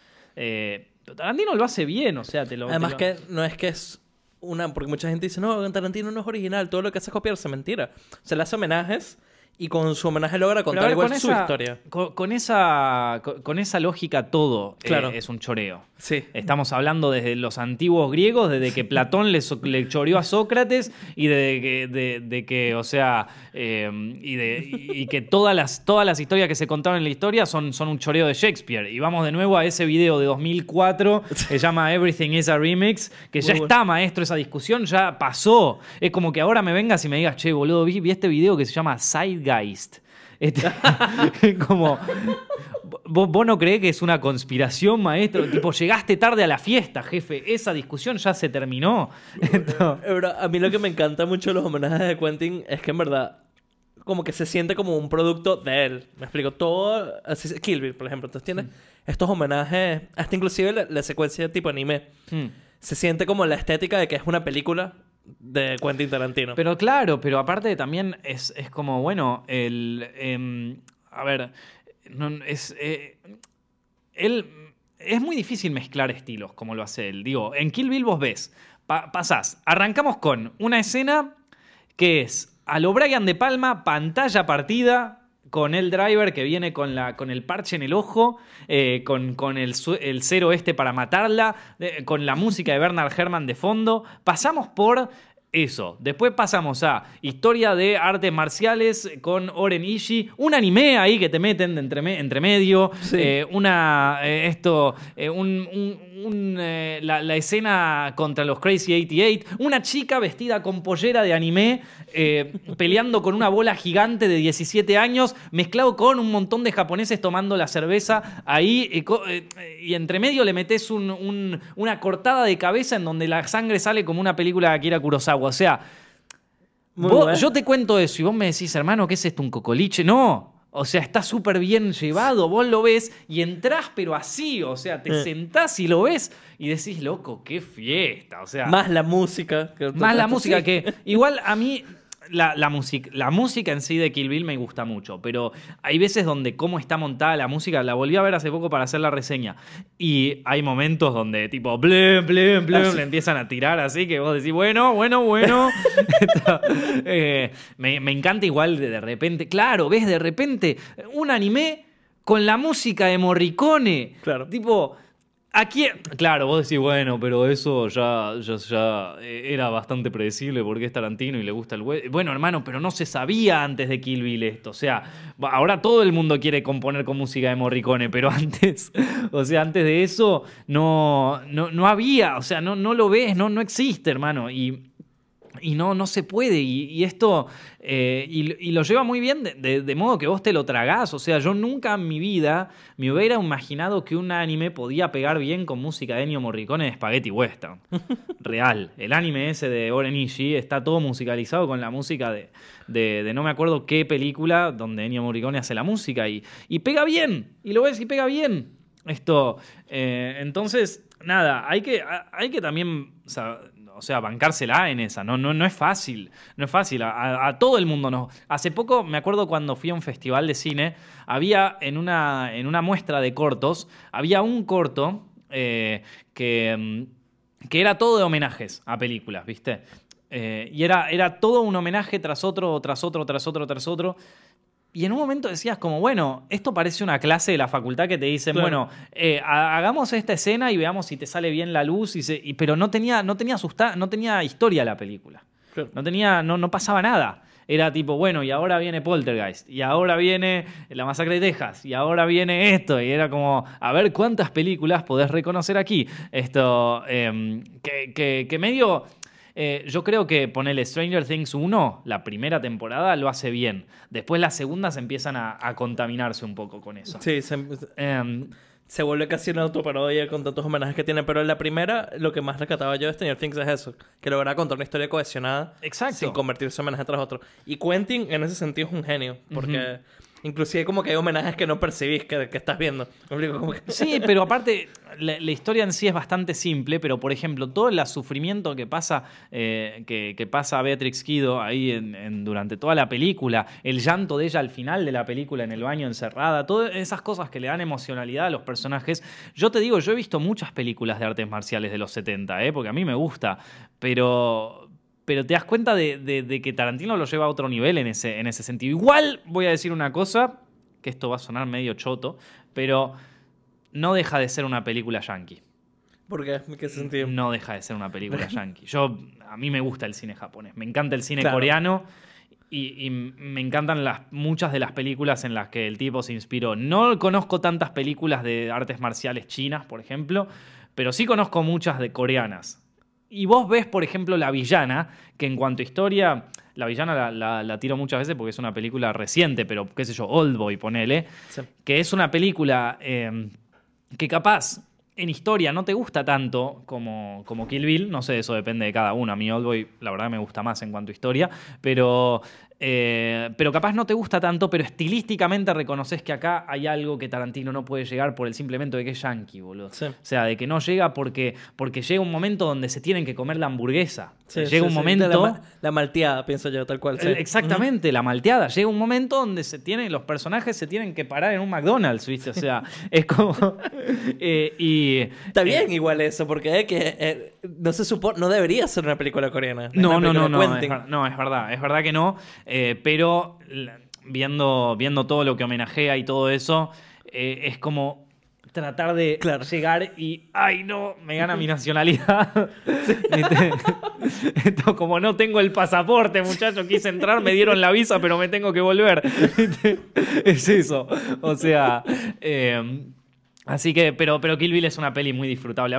Tarantino lo hace bien, o sea, te lo... Además que no es que es una, porque mucha gente dice, no, Tarantino no es original, todo lo que hace es copiarse, mentira. Se le hace homenajes y con su homenaje logra contar igual su historia. Con, esa, con, esa lógica todo eh, claro. es un choreo. Sí. Estamos hablando desde los antiguos griegos, desde que Platón le, le choreó a Sócrates y de que, de, que o sea, eh, y, de, y que todas las, todas las historias que se contaron en la historia son, son un choreo de Shakespeare. Y vamos de nuevo a ese video de 2004 que se llama Everything is a Remix, que ya está, maestro, esa discusión ya pasó. Es como que ahora me vengas y me digas, che, boludo, vi, vi este video que se llama Side Geist. Este, como, ¿vos, no creés que es una conspiración, maestro? Tipo, llegaste tarde a la fiesta, jefe. Esa discusión ya se terminó. a mí lo que me encanta mucho de los homenajes de Quentin es que en verdad como que se siente como un producto de él. Me explico. Todo, así, Kill Bill, por ejemplo. Entonces tiene mm. estos homenajes, hasta inclusive la, secuencia tipo anime. Mm. Se siente como la estética de que es una película de Quentin Tarantino. Pero claro, pero aparte también es, como, bueno, el... Em, a ver, es... Eh, él... Es muy difícil mezclar estilos como lo hace él. Digo, en Kill Bill vos ves, pasás, arrancamos con una escena que es a lo Brian de Palma, pantalla partida, con el driver que viene con, la, con el parche en el ojo, eh, con, con el, el, cero este para matarla, con la música de Bernard Herrmann de fondo. Pasamos por eso. Después pasamos a historia de artes marciales con Oren Ishii, un anime ahí que te meten de entre, entre medio, eh, una, eh, esto, un, la, escena contra los Crazy 88, una chica vestida con pollera de anime eh, peleando con una bola gigante de 17 años, mezclado con un montón de japoneses tomando la cerveza ahí, eh, y entre medio le metes una cortada de cabeza en donde la sangre sale como una película de Akira Kurosawa. O sea, yo te cuento eso y vos me decís, hermano, ¿qué es esto? ¿Un cocoliche? No. O sea, está súper bien llevado, vos lo ves y entrás, pero así, o sea, te eh. sentás y lo ves y decís, loco, qué fiesta, o sea. Más la música. más la música que. Igual a mí, la, la, la música en sí de Kill Bill me gusta mucho, pero hay veces donde cómo está montada la música, la volví a ver hace poco para hacer la reseña, y hay momentos donde tipo, blum, blum, blum, le empiezan a tirar así, que vos decís, bueno, bueno, bueno. Eh, me, encanta igual de, de repente, claro, ves de repente un anime con la música de Morricone. Claro. Tipo Aquí, claro, vos decís, bueno, pero eso ya, ya, era bastante predecible porque es Tarantino y le gusta el güey. Bueno, hermano, pero no se sabía antes de Kill Bill esto. O sea, ahora todo el mundo quiere componer con música de Morricone, pero antes, o sea, antes de eso no, no, había, o sea, no, no lo ves, no, no existe, hermano. Y y no, no se puede. Y, esto, eh, y, lo lleva muy bien de, modo que vos te lo tragás. O sea, yo nunca en mi vida me hubiera imaginado que un anime podía pegar bien con música de Ennio Morricone de Spaghetti Western. Real. El anime ese de Oren Ishii está todo musicalizado con la música de, de, no me acuerdo qué película donde Ennio Morricone hace la música. Y, y pega bien. Y lo ves y pega bien. Esto, eh, entonces, nada, hay que, hay que también, o sea, o sea, bancársela en esa, no, no, no es fácil, no es fácil, a, todo el mundo no. Hace poco, me acuerdo cuando fui a un festival de cine, había en una, en una muestra de cortos, había un corto eh, que, mm, que era todo de homenajes a películas, ¿viste? Eh, y era, era todo un homenaje tras otro, tras otro, tras otro, tras otro. Y en un momento decías como, bueno, esto parece una clase de la facultad que te dicen, Claro. bueno, eh, ha- hagamos esta escena y veamos si te sale bien la luz. Y se- y- pero no tenía, no, tenía susta- no tenía historia la película. Claro. No tenía, no, no pasaba nada. Era tipo, bueno, y ahora viene Poltergeist, y ahora viene La Masacre de Texas, y ahora viene esto, y era como, a ver cuántas películas podés reconocer aquí. Esto, em, que, que- que medio, eh, yo creo que ponerle Stranger Things 1, la primera temporada, lo hace bien. Después las segundas empiezan a, a contaminarse un poco con eso. Sí, se, Em, se vuelve casi una autoparodia con tantos homenajes que tiene. Pero en la primera, lo que más rescataba yo de Stranger Things es eso: que logra contar una historia cohesionada Exacto. sin convertirse en homenaje tras otro. Y Quentin, en ese sentido, es un genio. Porque inclusive como que hay homenajes que no percibís que, que estás viendo. Sí, pero aparte, la, historia en sí es bastante simple, pero por ejemplo, todo el sufrimiento que pasa, eh, que, pasa a Beatrix Kido ahí en- durante toda la película, el llanto de ella al final de la película en el baño encerrada, todas esas cosas que le dan emocionalidad a los personajes. Yo te digo, yo he visto muchas películas de artes marciales de los 70, ¿eh? porque a mí me gusta, pero... Pero te das cuenta de, de- de que Tarantino lo lleva a otro nivel en ese, en ese sentido. Igual voy a decir una cosa, que esto va a sonar medio choto, pero no deja de ser una película yankee. ¿Por qué? ¿En qué sentido? No deja de ser una película yankee. Yo, a mí me gusta el cine japonés, me encanta el cine Claro. coreano y, y me encantan las, muchas de las películas en las que el tipo se inspiró. No conozco tantas películas de artes marciales chinas, por ejemplo, pero sí conozco muchas de coreanas. Y vos ves, por ejemplo, La Villana, que en cuanto a historia, La Villana la, la- la tiro muchas veces porque es una película reciente, pero qué sé yo, Oldboy, ponele Sí. que es una película eh, que capaz en historia no te gusta tanto como, como Kill Bill, no sé, eso depende de cada uno. A mí Oldboy, la verdad, me gusta más en cuanto a historia, pero, eh, pero capaz no te gusta tanto, pero estilísticamente reconoces que acá hay algo que Tarantino no puede llegar por el simplemente de que es yankee, boludo. Sí. O sea, de que no llega porque, porque llega un momento donde se tienen que comer la hamburguesa. Sí, llega sí, un momento... La, ma- la malteada, pienso yo, tal cual. Eh, Exactamente, la malteada. Llega un momento donde se tienen, los personajes se tienen que parar en un McDonald's, ¿viste? O sea, es como. eh, y. Está bien igual eso, porque es que no se supone, no debería ser una película coreana. No, no, no, no, es, no, es verdad, es verdad que no. Eh, pero viendo, viendo todo lo que homenajea y todo eso, eh, es como tratar de Claro. llegar y, ay no, me gana mi nacionalidad. Esto, como no tengo el pasaporte, muchacho, quise entrar, me dieron la visa, pero me tengo que volver. ¿Viste? Es eso. O sea, eh, así que, pero, pero Kill Bill es una peli muy disfrutable.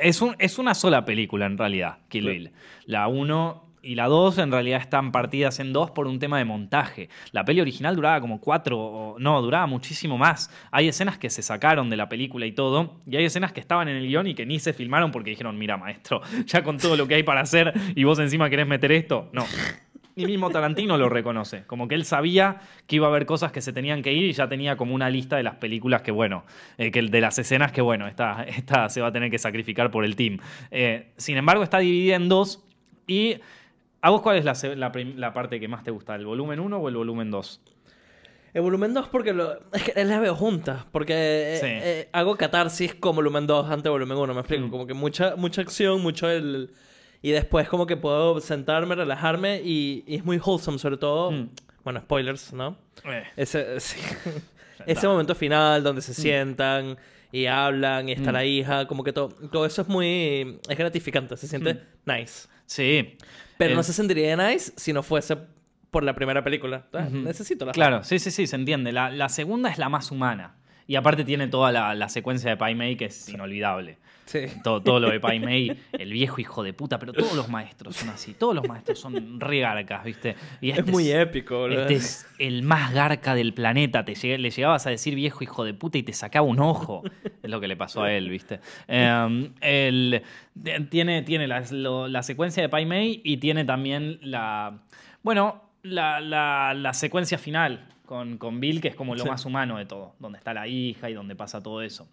Es, un- es una sola película en realidad, Kill. Bill. La 1 y la 2 en realidad están partidas en dos por un tema de montaje. La peli original duraba como cuatro, no, duraba muchísimo más. Hay escenas que se sacaron de la película y todo, y hay escenas que estaban en el guion y que ni se filmaron porque dijeron, mira maestro, ya con todo lo que hay para hacer y vos encima querés meter esto, no. Y mismo Tarantino lo reconoce, como que él sabía que iba a haber cosas que se tenían que ir y ya tenía como una lista de las películas que, bueno, eh, que de las escenas que, bueno, esta, esta se va a tener que sacrificar por el team. Eh, sin embargo, está dividida en dos y... ¿A vos cuál es la, la la parte que más te gusta? ¿El volumen 1 o el volumen 2? El volumen 2 porque lo, es que las veo juntas. Porque eh, Sí. eh, hago catarsis con volumen 2 antes de volumen 1, me explico. Mm. Como que mucha, mucha acción, mucho el... Y después como que puedo sentarme, relajarme y, y es muy wholesome, sobre todo... Mm. Bueno, spoilers, ¿no? Eh, Ese, sí. Ese momento final donde se sientan y hablan y está Mm. la hija, como que todo, todo eso es muy... Es gratificante, se siente nice. sí. Pero Eh, no se sentiría nice si no fuese por la primera película. Ah, Ujú. Necesito la Claro, sí, sí, sí, se entiende. La, la segunda es la más humana. Y aparte tiene toda la, la secuencia de Pai Mei que es inolvidable. Sí. Todo, todo lo de Pai Mei, el viejo hijo de puta, pero todos los maestros son así. Todos los maestros son re garcas, ¿viste? Y Es muy épico, boludo. Este es el más garca del planeta. Te le llegabas a decir viejo hijo de puta y te sacaba un ojo. Es lo que le pasó a él, ¿viste? Eh, el- tiene tiene la, lo- la secuencia de Pai Mei y tiene también la. Bueno, la, la- la secuencia final con, con Bill, que es como lo Sí. más humano de todo, donde está la hija y donde pasa todo eso.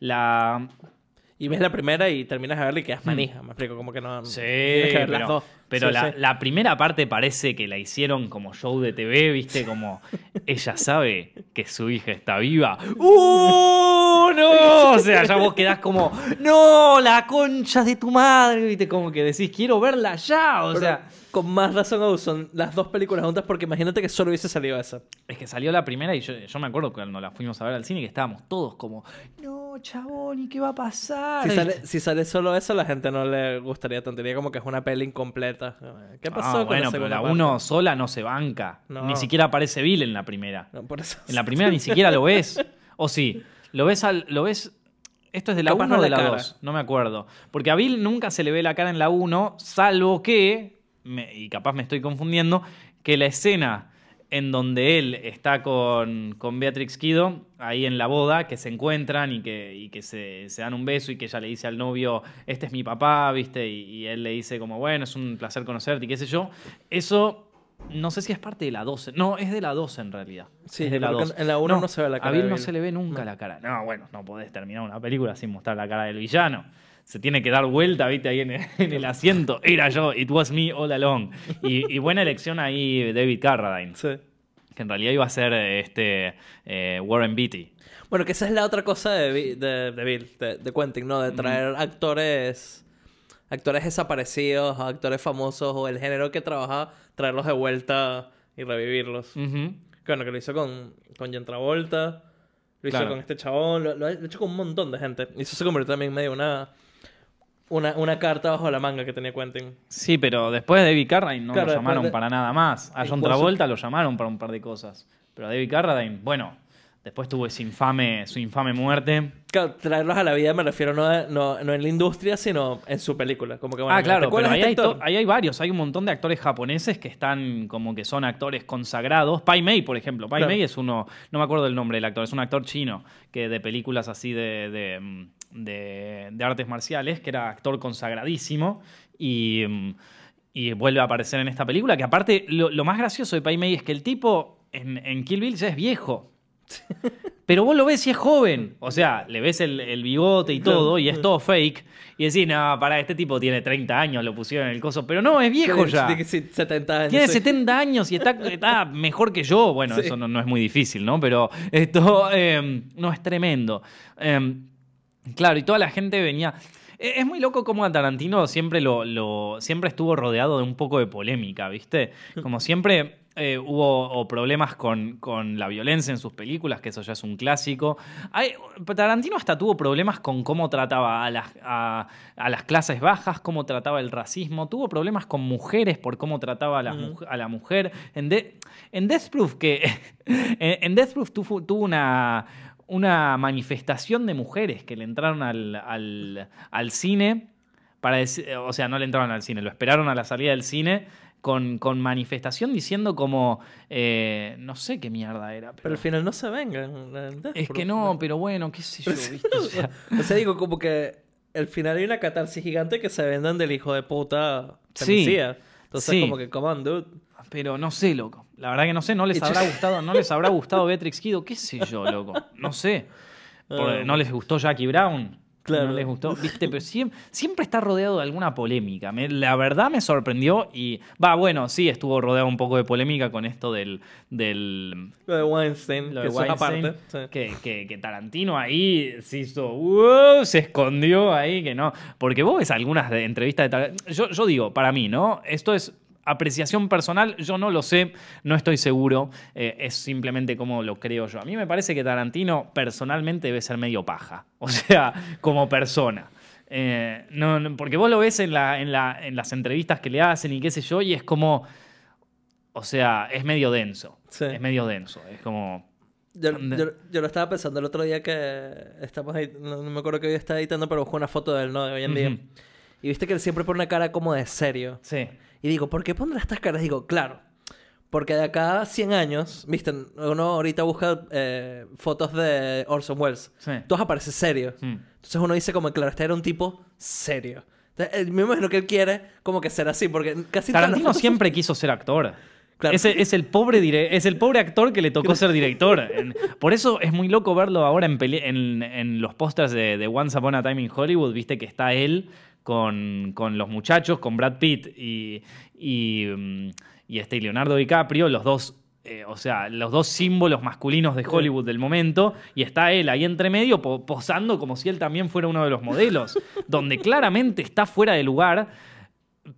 La, Y ves la primera y terminas de verla y quedas manija. Me explico, como que no. Hmm. Sí, que ver las pero, dos. pero Sí, la, sí. la primera parte parece que la hicieron como show de TV, ¿viste? Como ella sabe que su hija está viva. ¡Uh! ¡No! O sea, ya vos quedás como, ¡No! ¡La concha de tu madre! ¿Viste? Como que decís, quiero verla ya. O Pero sea, con más razón aún son las dos películas juntas porque imagínate que solo hubiese salido esa. es que salió la primera y yo, yo me acuerdo cuando la fuimos a ver al cine que estábamos todos como, ¡No, chabón! ¿Y qué va a pasar? Si sale, si sale solo eso, la gente no le gustaría tanto. Diría como que es una peli incompleta. ¿Qué pasó Ah, con bueno, la pero la parte? uno sola no se banca. No. Ni siquiera aparece Bill en la primera. No, por eso. En la primera ni siquiera lo ves. O sí, lo ves al, lo ves. Esto es de la Capaz 1 no o de la la cara. 2, no me acuerdo. Porque a Bill nunca se le ve la cara en la 1, salvo que, me- y capaz me estoy confundiendo, que la escena en donde él está con, con Beatrix Kido, ahí en la boda, que se encuentran y que, y que se, se dan un beso y que ella le dice al novio, este es mi papá, ¿viste? Y, y él le dice como, bueno, es un placer conocerte y qué sé yo. Eso, no sé si es parte de la 12. No, es de la 12 en realidad. Sí, es de la creo que 12. en la uno no se ve la cara A Bill no se le ve nunca la cara. No, bueno, no podés terminar una película sin mostrar la cara del villano. Se tiene que dar vuelta, viste, ahí en el, en el asiento. Era yo, it was me all along. Y, y buena elección ahí David Carradine, Sí. que en realidad iba a ser este eh, Warren Beatty. Bueno, que esa es la otra cosa de, de, de Bill, de, de Quentin, ¿no? De traer actores actores desaparecidos, actores famosos o el género que trabaja, traerlos de vuelta y revivirlos. Que Bueno, que lo hizo con, con John Travolta, lo hizo con este chabón, lo, lo ha hecho con un montón de gente. Y eso se convirtió también en medio una, una, una carta bajo la manga que tenía Quentin. Sí, pero después de David Carradine no Claro, lo llamaron de- para nada más. A John Travolta lo llamaron para un par de cosas. Pero a David Carradine, bueno, después tuvo ese infame, su infame muerte. Claro, traerlos a la vida me refiero no, a- no, no en la industria, sino en su película. Como que, bueno, ah, ¿te claro, pero ahí de hay, este ahí hay varios. Hay un montón de actores japoneses que están como que son actores consagrados. Pai Mei, por ejemplo. Pai Claro. Mei es uno, no me acuerdo el nombre del actor, es un actor chino que de películas así de, de, mm, de- de artes marciales, que era actor consagradísimo y, y vuelve a aparecer en esta película. Que aparte, lo, lo más gracioso de Pai Mei es que el tipo en, en Kill Bill ya es viejo. Pero vos lo ves y es joven. O sea, le ves el, el bigote y todo, y es todo fake. Y decís, no, para este tipo tiene 30 años, lo pusieron en el coso. Pero no, es viejo ya. tiene que ser 70 años. Tiene sí. 70 años y está, está mejor que yo. Bueno, Sí. eso no, no es muy difícil, ¿no? Pero esto eh, no es tremendo. Eh, claro, y toda la gente venía. Eh, Es muy loco como a Tarantino siempre lo, lo- siempre estuvo rodeado de un poco de polémica, ¿viste? Como siempre eh, hubo o problemas con, con la violencia en sus películas, que eso ya es un clásico. Hay- Tarantino hasta tuvo problemas con cómo trataba a las, a, a las clases bajas, cómo trataba el racismo. Tuvo problemas con mujeres por cómo trataba a, la mujer. En, De- en Death Proof, que en, en Death Proof tuvo, tuvo una, una manifestación de mujeres que le entraron al, al, al cine para decir, o sea, no le entraron al cine, lo esperaron a la salida del cine con, con manifestación diciendo como, eh, no sé qué mierda era. Pero Pero al final no se vengan. es que no, pero bueno, qué sé yo, ¿viste? O sea, O sea, digo, como que al final hay una catarsis gigante que se vendan del hijo de puta Sí. Entonces, Sí. como que, come on, dude. pero no sé, loco. La verdad que no sé, no les habrá gustado, no les habrá gustado Beatrix Kido, qué sé yo, loco. No sé. Ah. no les gustó Jackie Brown. Claro. No les gustó, viste, pero siempre, siempre está rodeado de alguna polémica. Me- la verdad me sorprendió y. Va, bueno, sí, estuvo rodeado un poco de polémica con esto del. del Lo de Weinstein, lo que de es Weinstein, aparte. sí. que, que- que Tarantino ahí se hizo. Se escondió ahí, que no. Porque vos ves algunas de- entrevistas de Tarantino. Yo, yo digo, para mí, ¿no? Esto es apreciación personal, yo no lo sé, no estoy seguro, eh, es simplemente como lo creo yo. A mí me parece que Tarantino personalmente debe ser medio paja, o sea, como persona. Eh, no, no, porque vos lo ves en, la, en, la, en las entrevistas que le hacen y qué sé yo, y es como, o sea, es medio denso, Sí. es medio denso, es como... Yo, yo, yo lo estaba pensando el otro día que estamos ahí, no, no me acuerdo que hoy estaba editando, pero busqué una foto de él, ¿no? De hoy en día. Y viste que él siempre pone una cara como de serio. Sí. Y digo, ¿por qué pondrá estas caras? Digo, claro. Porque de acá a 100 años, viste, uno ahorita busca eh, fotos de Orson Welles. Sí. Todos aparecen serios. Mm. Entonces uno dice como, claro, este era un tipo serio. Entonces, eh, me imagino que él quiere como que ser así, porque casi Tarantino fotos- siempre quiso ser actor. Claro. Es, el, es el pobre dire- es el pobre actor que le tocó ser director. Por eso es muy loco verlo ahora en, peli- en, en los pósters de, de Once Upon a Time in Hollywood. Viste que está él con, con los muchachos, con Brad Pitt y, y, mm, y este Leonardo DiCaprio, los dos. eh, o sea, los dos símbolos masculinos de Hollywood del momento, y está él ahí entre medio po- posando como si él también fuera uno de los modelos, donde claramente está fuera de lugar,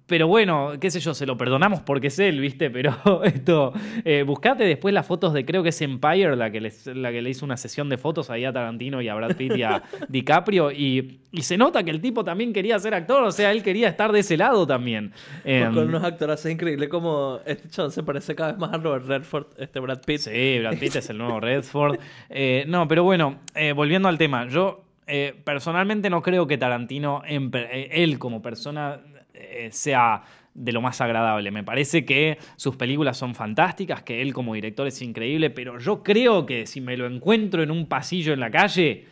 pero bueno, qué sé yo, se lo perdonamos porque es él, ¿viste? Pero esto, eh, buscate después las fotos de, creo que es Empire, la que, les- la que le hizo una sesión de fotos ahí a Tarantino y a Brad Pitt y a DiCaprio, y, y se nota que el tipo también quería ser actor, o sea, él quería estar de ese lado también. Em, Con unos actores increíbles como este chabón se parece cada vez más a Robert Redford, este Brad Pitt. Sí, Brad Pitt es el nuevo Redford. Eh, no, pero bueno, eh, volviendo al tema, yo eh, personalmente no creo que Tarantino, eh, él como persona, eh, sea de lo más agradable. Me parece que sus películas son fantásticas, que él como director es increíble, pero yo creo que si me lo encuentro en un pasillo en la calle,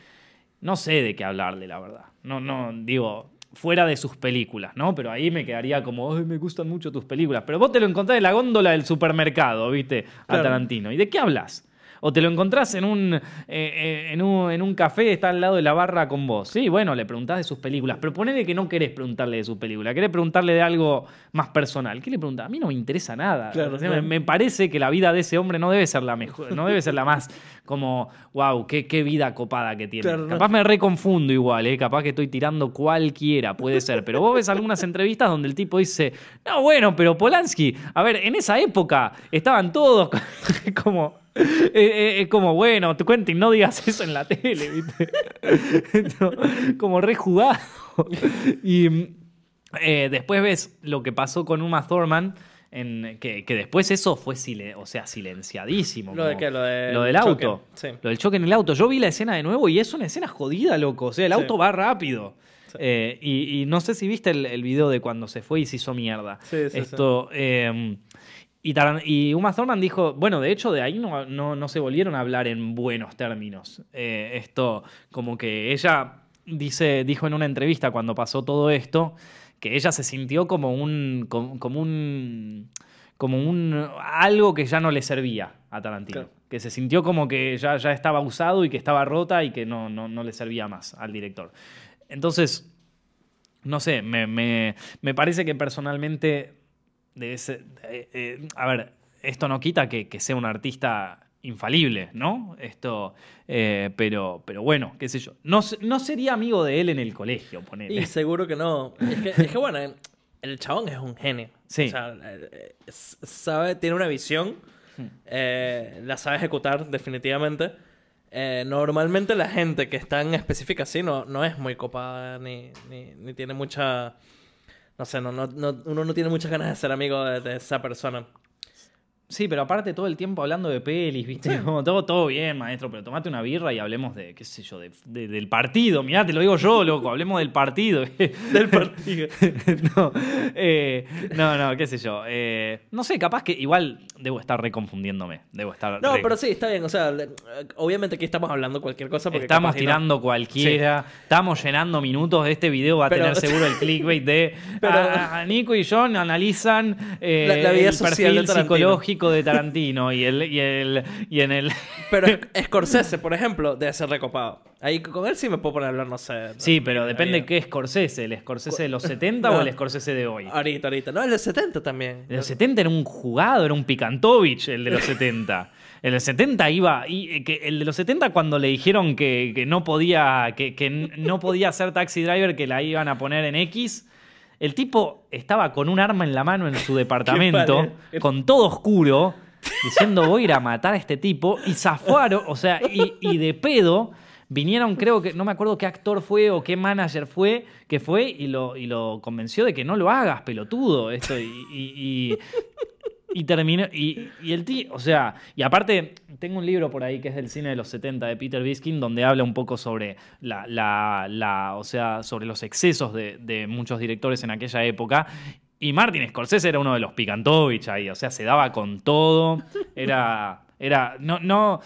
no sé de qué hablarle, la verdad. No, no, digo, fuera de sus películas, ¿no? Pero ahí me quedaría como, ay, me gustan mucho tus películas. Pero vos te lo encontrás en la góndola del supermercado, ¿viste? A Claro. Tarantino. ¿Y de qué hablas? O te lo encontrás en un, eh, eh, en, un, en un café, está al lado de la barra con vos. Sí, bueno, le preguntás de sus películas, pero ponele que no querés preguntarle de sus películas, querés preguntarle de algo más personal. ¿Qué le preguntás? A mí no me interesa nada. Claro, claro. Me, me parece que la vida de ese hombre no debe ser la mejor, no debe ser la más como, wow, qué, qué vida copada que tiene. Claro, no. Capaz me reconfundo igual, ¿eh? capaz que estoy tirando cualquiera, puede ser. Pero vos ves algunas entrevistas donde el tipo dice, no, bueno, pero Polanski, a ver, en esa época estaban todos como... eh, eh, como, bueno, tu Quentin, no digas eso en la tele, ¿viste? No, como rejugado. Y eh, después ves lo que pasó con Uma Thurman, en, que, que después eso fue sile- o sea, silenciadísimo. ¿Lo de qué? Lo de- Lo del el auto. sí. Lo del choque en el auto. Yo vi la escena de nuevo y es una escena jodida, loco. O sea, el Sí. auto va rápido. Sí. Eh, y, y no sé si viste el, el video de cuando se fue y se hizo mierda. Sí, sí, sí. Esto. eh, y, y Uma Thurman dijo, bueno, de hecho de ahí no, no, no se volvieron a hablar en buenos términos. Eh, esto, como que ella dice, dijo en una entrevista cuando pasó todo esto, que ella se sintió como un, como, como un, como un, algo que ya no le servía a Tarantino. Claro. Que se sintió como que ya, ya estaba usado y que estaba rota y que no, no, no le servía más al director. Entonces, no sé, me, me- me parece que personalmente debe ser- eh, eh, a ver, esto no quita que, que sea un artista infalible, ¿no? Esto, eh, pero, pero bueno, qué sé yo. No, se- no sería amigo de él en el colegio, ponele. Y seguro que no. Es que, es que, bueno, el chabón es un genio. Sí. O sea, eh, sabe, tiene una visión, Hmm. eh, la sabe ejecutar definitivamente. Eh, normalmente la gente que está en específica así no, no es muy copada ni, ni, ni tiene mucha... No sé, no, no, no- uno no tiene muchas ganas de ser amigo de, de esa persona. Sí, pero aparte todo el tiempo hablando de pelis, ¿viste? Como todo, todo bien, maestro, pero tomate una birra y hablemos de, qué sé yo, de, de- del partido. Mirá, te lo digo yo, loco, hablemos del partido. Del partido. no, eh, no, no, qué sé yo. eh, no sé, capaz que igual debo estar reconfundiéndome. Debo estar. No, re- pero sí, está bien. O sea, obviamente aquí estamos hablando cualquier cosa. Porque Estamos no. tirando cualquiera, estamos llenando minutos. Este video va a Pero- tener seguro el clickbait de Pero- "Ah, Nico y John analizan eh, La- la vida el social de perfil Tarantino". De Tarantino y el y el y en el Pero Sc- Scorsese, por ejemplo, debe ser recopado. Ahí con él sí me puedo poner a hablar, no sé. Sí, pero depende de qué Scorsese, el Scorsese de los 70 No. o el Scorsese de hoy. Ahorita, ahorita. No, el de 70 también. De los 70 era un jugado, era un Picantovich el de los 70. El de los 70 iba. Y, eh, que el de los 70 cuando le dijeron que, que no podía. Que, que no podía ser taxi driver, que la iban a poner en X. El tipo estaba con un arma en la mano en su departamento, Qué con todo oscuro, diciendo voy a ir a matar a este tipo. Y zafaron, o sea, y, y de pedo. Vinieron, creo que, no me acuerdo qué actor fue o qué manager fue, que fue y lo, y lo convenció de que no lo hagas, pelotudo. Esto, y, y- y- y terminó. Y, el tío, o sea, y aparte, tengo un libro por ahí que es del cine de los 70 de Peter Biskin, donde habla un poco sobre la, la, la- o sea, sobre los excesos de, muchos directores en aquella época. Y Martin Scorsese era uno de los Picantovich ahí, o sea, se daba con todo. Era. Era. No, no.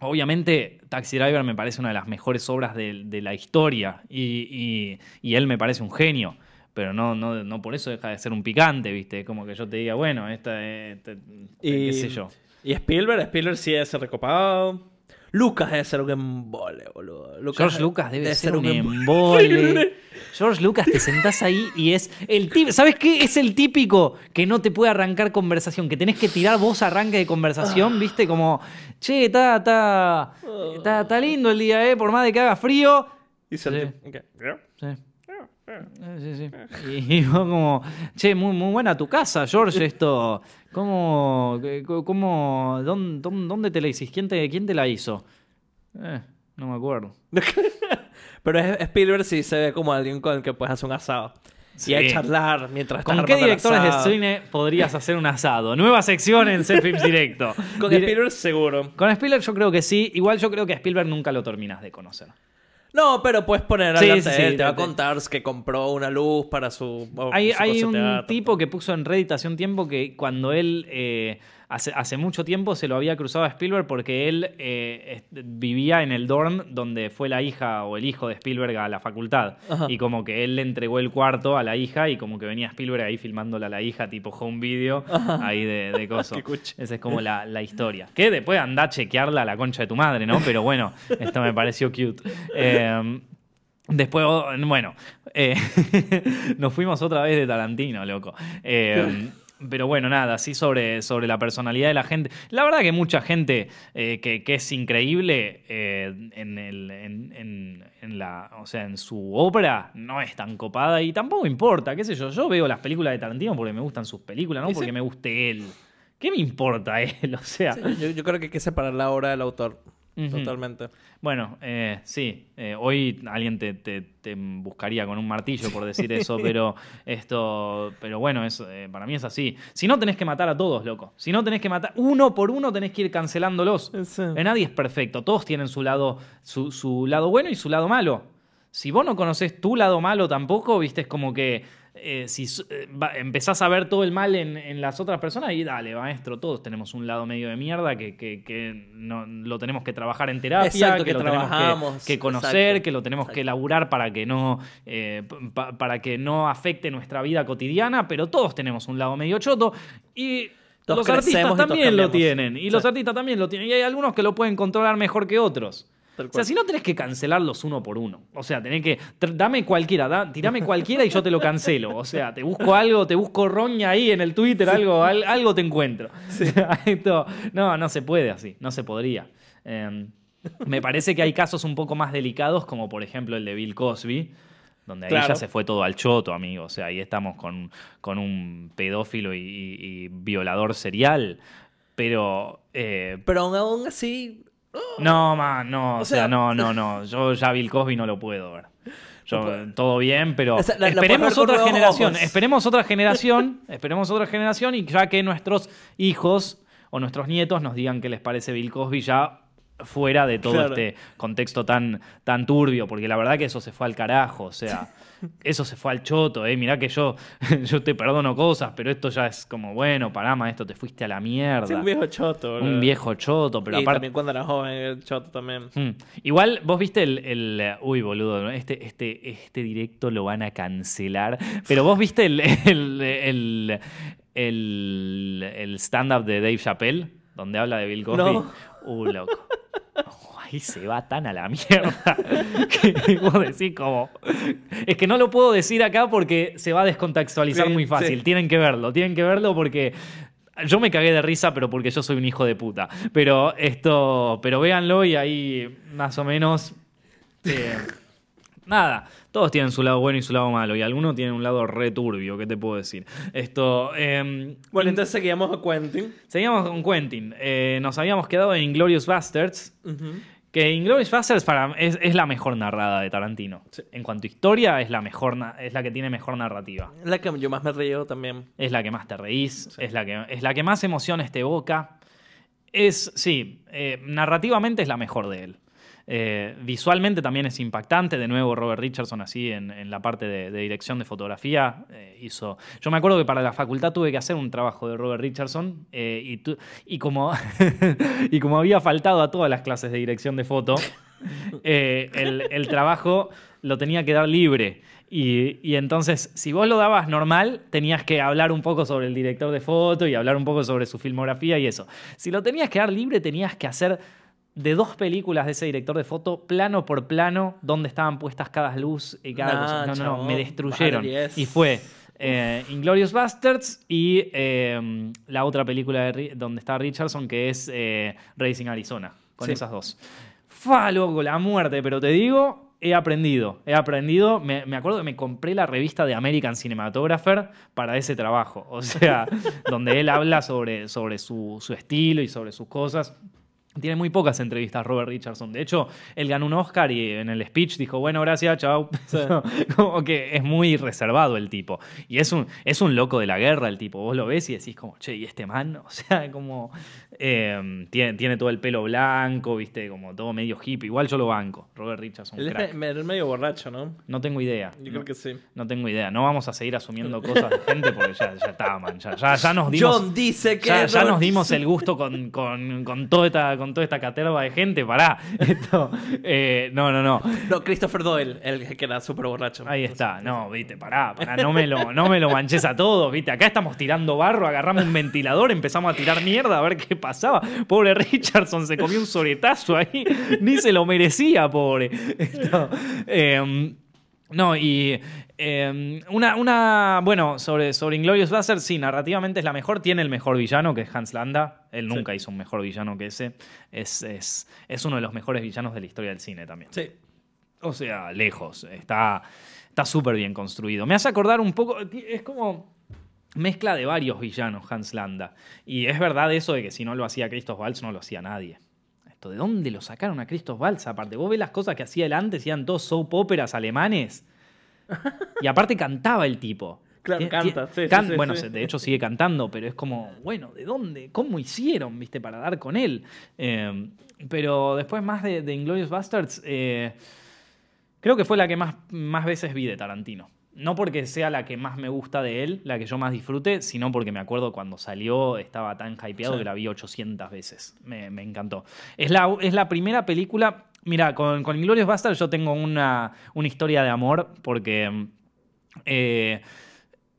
Obviamente, Taxi Driver me parece una de las mejores obras de, la historia y- y él me parece un genio. Pero no, no, no por eso deja de ser un picante, ¿viste? Es como que yo te diga, bueno, esta, esta- qué sé yo. Y Spielberg, Spielberg sí es recopado. Lucas debe ser un embole, boludo. Lucas George Lucas debe, ser, un embole. George Lucas, te sentás ahí y es el típico. ¿Sabes qué? Es el típico que no te puede arrancar conversación, que tenés que tirar vos arranque de conversación, ¿viste? Como, che, está, está, está, lindo el día, ¿eh? Por más de que haga frío. Y se Sí. Ok. Sí. Eh, Sí, sí. Y, y como, che, muy, muy buena tu casa, George, esto. ¿Cómo, cómo, dónde, te la hiciste? ¿Quién te, quién te la hizo? Eh, no me acuerdo. Pero es- Spielberg sí se ve como alguien con el que puedes hacer un asado. Sí. Y a charlar mientras ¿Con qué directores de cine podrías hacer un asado? Nueva sección en Films Directo. Con Spielberg seguro. Con Spielberg yo creo que sí. Igual yo creo que a Spielberg nunca lo terminas de conocer. No, pero puedes poner Sí, a sí, sí, te va a contar que compró una luz para su. Hay, su un teatro. tipo que puso en Reddit hace un tiempo que cuando él, eh, hace, hace mucho tiempo se lo había cruzado a Spielberg porque él eh, vivía en el dorm donde fue la hija o el hijo de Spielberg a la facultad. Ajá. Y como que él le entregó el cuarto a la hija y como que venía Spielberg ahí filmándola a la hija, tipo home video, ahí de, de coso. Esa es como la, la historia. Que después anda a chequearla a la concha de tu madre, ¿no? Pero bueno, esto me pareció cute. Eh, Después, bueno, eh, nos fuimos otra vez de Tarantino, loco. Eh, pero bueno, nada, sí sobre, sobre la personalidad de la gente. La verdad que mucha gente eh, que, que es increíble eh, en, el, en, en- en la, o sea, en su obra no es tan copada y tampoco importa, qué sé yo. Yo veo las películas de Tarantino porque me gustan sus películas, no porque me guste él. ¿Qué me importa él? O sea, Sí, yo, yo creo que hay que separar la obra del autor. Totalmente. Bueno, eh, sí, eh, hoy alguien te, te- te buscaría con un martillo por decir eso, pero esto, pero bueno, es, eh, para mí es así. Si no tenés que matar a todos, loco. Si no tenés que matar uno por uno, tenés que ir cancelándolos. Sí. Nadie es perfecto, todos tienen su lado, su, su lado bueno y su lado malo. Si vos no conocés tu lado malo tampoco, viste, es como que eh, si eh, va- empezás a ver todo el mal en, en las otras personas y dale, maestro, todos tenemos un lado medio de mierda que, que- que no, lo tenemos que trabajar en terapia, Exacto, que, que lo tenemos que, conocer, exacto, que lo tenemos que elaborar para que no eh, pa- para que no afecte nuestra vida cotidiana, pero todos tenemos un lado medio choto y Todos los artistas también lo tienen y los artistas también lo tienen y hay algunos que lo pueden controlar mejor que otros. O sea, si no tenés que cancelarlos uno por uno. O sea, tenés que. Dame cualquiera, da- tirame cualquiera y yo te lo cancelo. O sea, te busco algo, te busco roña ahí en el Twitter, algo, al- algo te encuentro. Esto- no, no se puede así, no se podría. Eh, me parece que hay casos un poco más delicados, como por ejemplo el de Bill Cosby, donde ahí Claro. ya se fue todo al choto, amigo. O sea, ahí estamos con, con un pedófilo y, y- y violador serial. Pero. eh, Pero aún así. no, man, no, o, sea, sea- no, no, no. Yo ya Bill Cosby no lo puedo ver. Yo, puede. todo bien, pero O sea, la- la esperemos otra generación. ojos. Esperemos otra generación. esperemos otra generación y ya que nuestros hijos o nuestros nietos nos digan qué les parece Bill Cosby ya fuera de todo Claro. este contexto tan, tan turbio, porque la verdad que eso se fue al carajo, o sea, eso se fue al choto, eh. Mirá que yo, yo te perdono cosas, pero esto ya es como, bueno, pará, esto te fuiste a la mierda. Sí, un viejo choto. Un viejo choto, pero y aparte. también cuando era joven, el choto también. Mm. Igual, vos viste el, el- Uy, boludo, ¿no? este, este, este directo lo van a cancelar. Pero vos viste el, el, el, el- el stand-up de Dave Chappelle, donde habla de Bill Cosby. No. Uh, loco. Ahí se va tan a la mierda. que vos decís como. Es que no lo puedo decir acá porque se va a descontextualizar Sí, muy fácil. sí. Tienen que verlo, tienen que verlo porque. Yo me cagué de risa, pero porque yo soy un hijo de puta. Pero esto. Pero véanlo y ahí más o menos. eh, nada, todos tienen su lado bueno y su lado malo. Y algunos tienen un lado re turbio, ¿qué te puedo decir? Esto. eh, Bueno, entonces seguíamos a Quentin. Seguimos con Quentin. Eh, nos habíamos quedado en Inglorious Bastards. Ujú. Que Inglorious Bastards para, es, es la mejor narrada de Tarantino. Sí. En cuanto a historia, es la, mejor, es la que tiene mejor narrativa. La que yo más me río también. Es la que más te reís, es, la que, es la que más emociones te evoca. Es, sí, eh, narrativamente es la mejor de él. Eh, visualmente también es impactante. De nuevo, Robert Richardson, así en, la parte de, dirección de fotografía, eh, hizo. Yo me acuerdo que para la facultad tuve que hacer un trabajo de Robert Richardson eh, y, como, y como había faltado a todas las clases de dirección de foto, el, el trabajo lo tenía que dar libre. Y, y entonces, si vos lo dabas normal, tenías que hablar un poco sobre el director de foto y hablar un poco sobre su filmografía y eso. Si lo tenías que dar libre, tenías que hacer de dos películas de ese director de foto, plano por plano, donde estaban puestas cada luz y cada Nah, cosa. No, no, no, me destruyeron. yes. Y fue eh, Inglorious Bastards y eh, la otra película de donde está Richardson, que es eh, Racing Arizona. Con Sí. esas dos. Fa, loco, la muerte, pero te digo. He aprendido, he aprendido. Me, me acuerdo que me compré la revista de American Cinematographer para ese trabajo. O sea, donde él habla sobre, sobre su, su estilo y sobre sus cosas. Tiene muy pocas entrevistas Robert Richardson. De hecho, él ganó un Oscar y en el speech dijo, bueno, gracias, chao. como que es muy reservado el tipo. Y es un, es un loco de la guerra el tipo. Vos lo ves y decís como, che, ¿y este man? O sea, como... eh, tiene, tiene todo el pelo blanco, viste, como todo medio hippie. Igual yo lo banco. Robert Richardson, Él es me- medio borracho, ¿no? No tengo idea. Yo no, creo que sí. no tengo idea. No vamos a seguir asumiendo cosas de gente porque ya, ya está, man. Ya, ya, ya nos dimos... John dice que. Ya, nos dimos el gusto con, con, con toda, esta, con toda esta caterva de gente. Pará. Esto, eh, no, no, no. No, Christopher Doyle, el que era súper borracho. Ahí está. No, viste, pará. pará no, me lo, no me lo manches a todos, viste. Acá estamos tirando barro, agarramos un ventilador, empezamos a tirar mierda a ver qué pasaba. Pobre Richardson se comió un soretazo ahí. Ni se lo merecía, pobre. Esto, eh, no, y eh, una, una, bueno, sobre, sobre Inglorious Bastards, sí, narrativamente es la mejor, tiene el mejor villano, que es Hans Landa. Él Sí. nunca hizo un mejor villano que ese. Es, es, es uno de los mejores villanos de la historia del cine también. Sí. O sea, lejos. Está está súper bien construido. Me hace acordar un poco. Es como mezcla de varios villanos, Hans Landa. Y es verdad eso de que si no lo hacía Christoph Waltz, no lo hacía nadie. Esto, ¿De dónde lo sacaron a Christoph Waltz? Aparte, vos ves las cosas que hacía él antes, eran todos soap óperas alemanes. Y aparte cantaba el tipo. Claro, canta, tie- sí, sí, can- sí, bueno, sí. de hecho sigue cantando, pero es como, bueno, ¿de dónde? ¿Cómo hicieron, viste, para dar con él? Eh, pero después más de, de Inglorious Bastards, eh, creo que fue la que más, más veces vi de Tarantino. No porque sea la que más me gusta de él, la que yo más disfrute, sino porque me acuerdo cuando salió, estaba tan hypeado Sí. que la vi 800 veces. Me, me encantó. Es la, es la primera película. Mira, con, con Inglorious Bastards yo tengo una, una historia de amor porque. eh,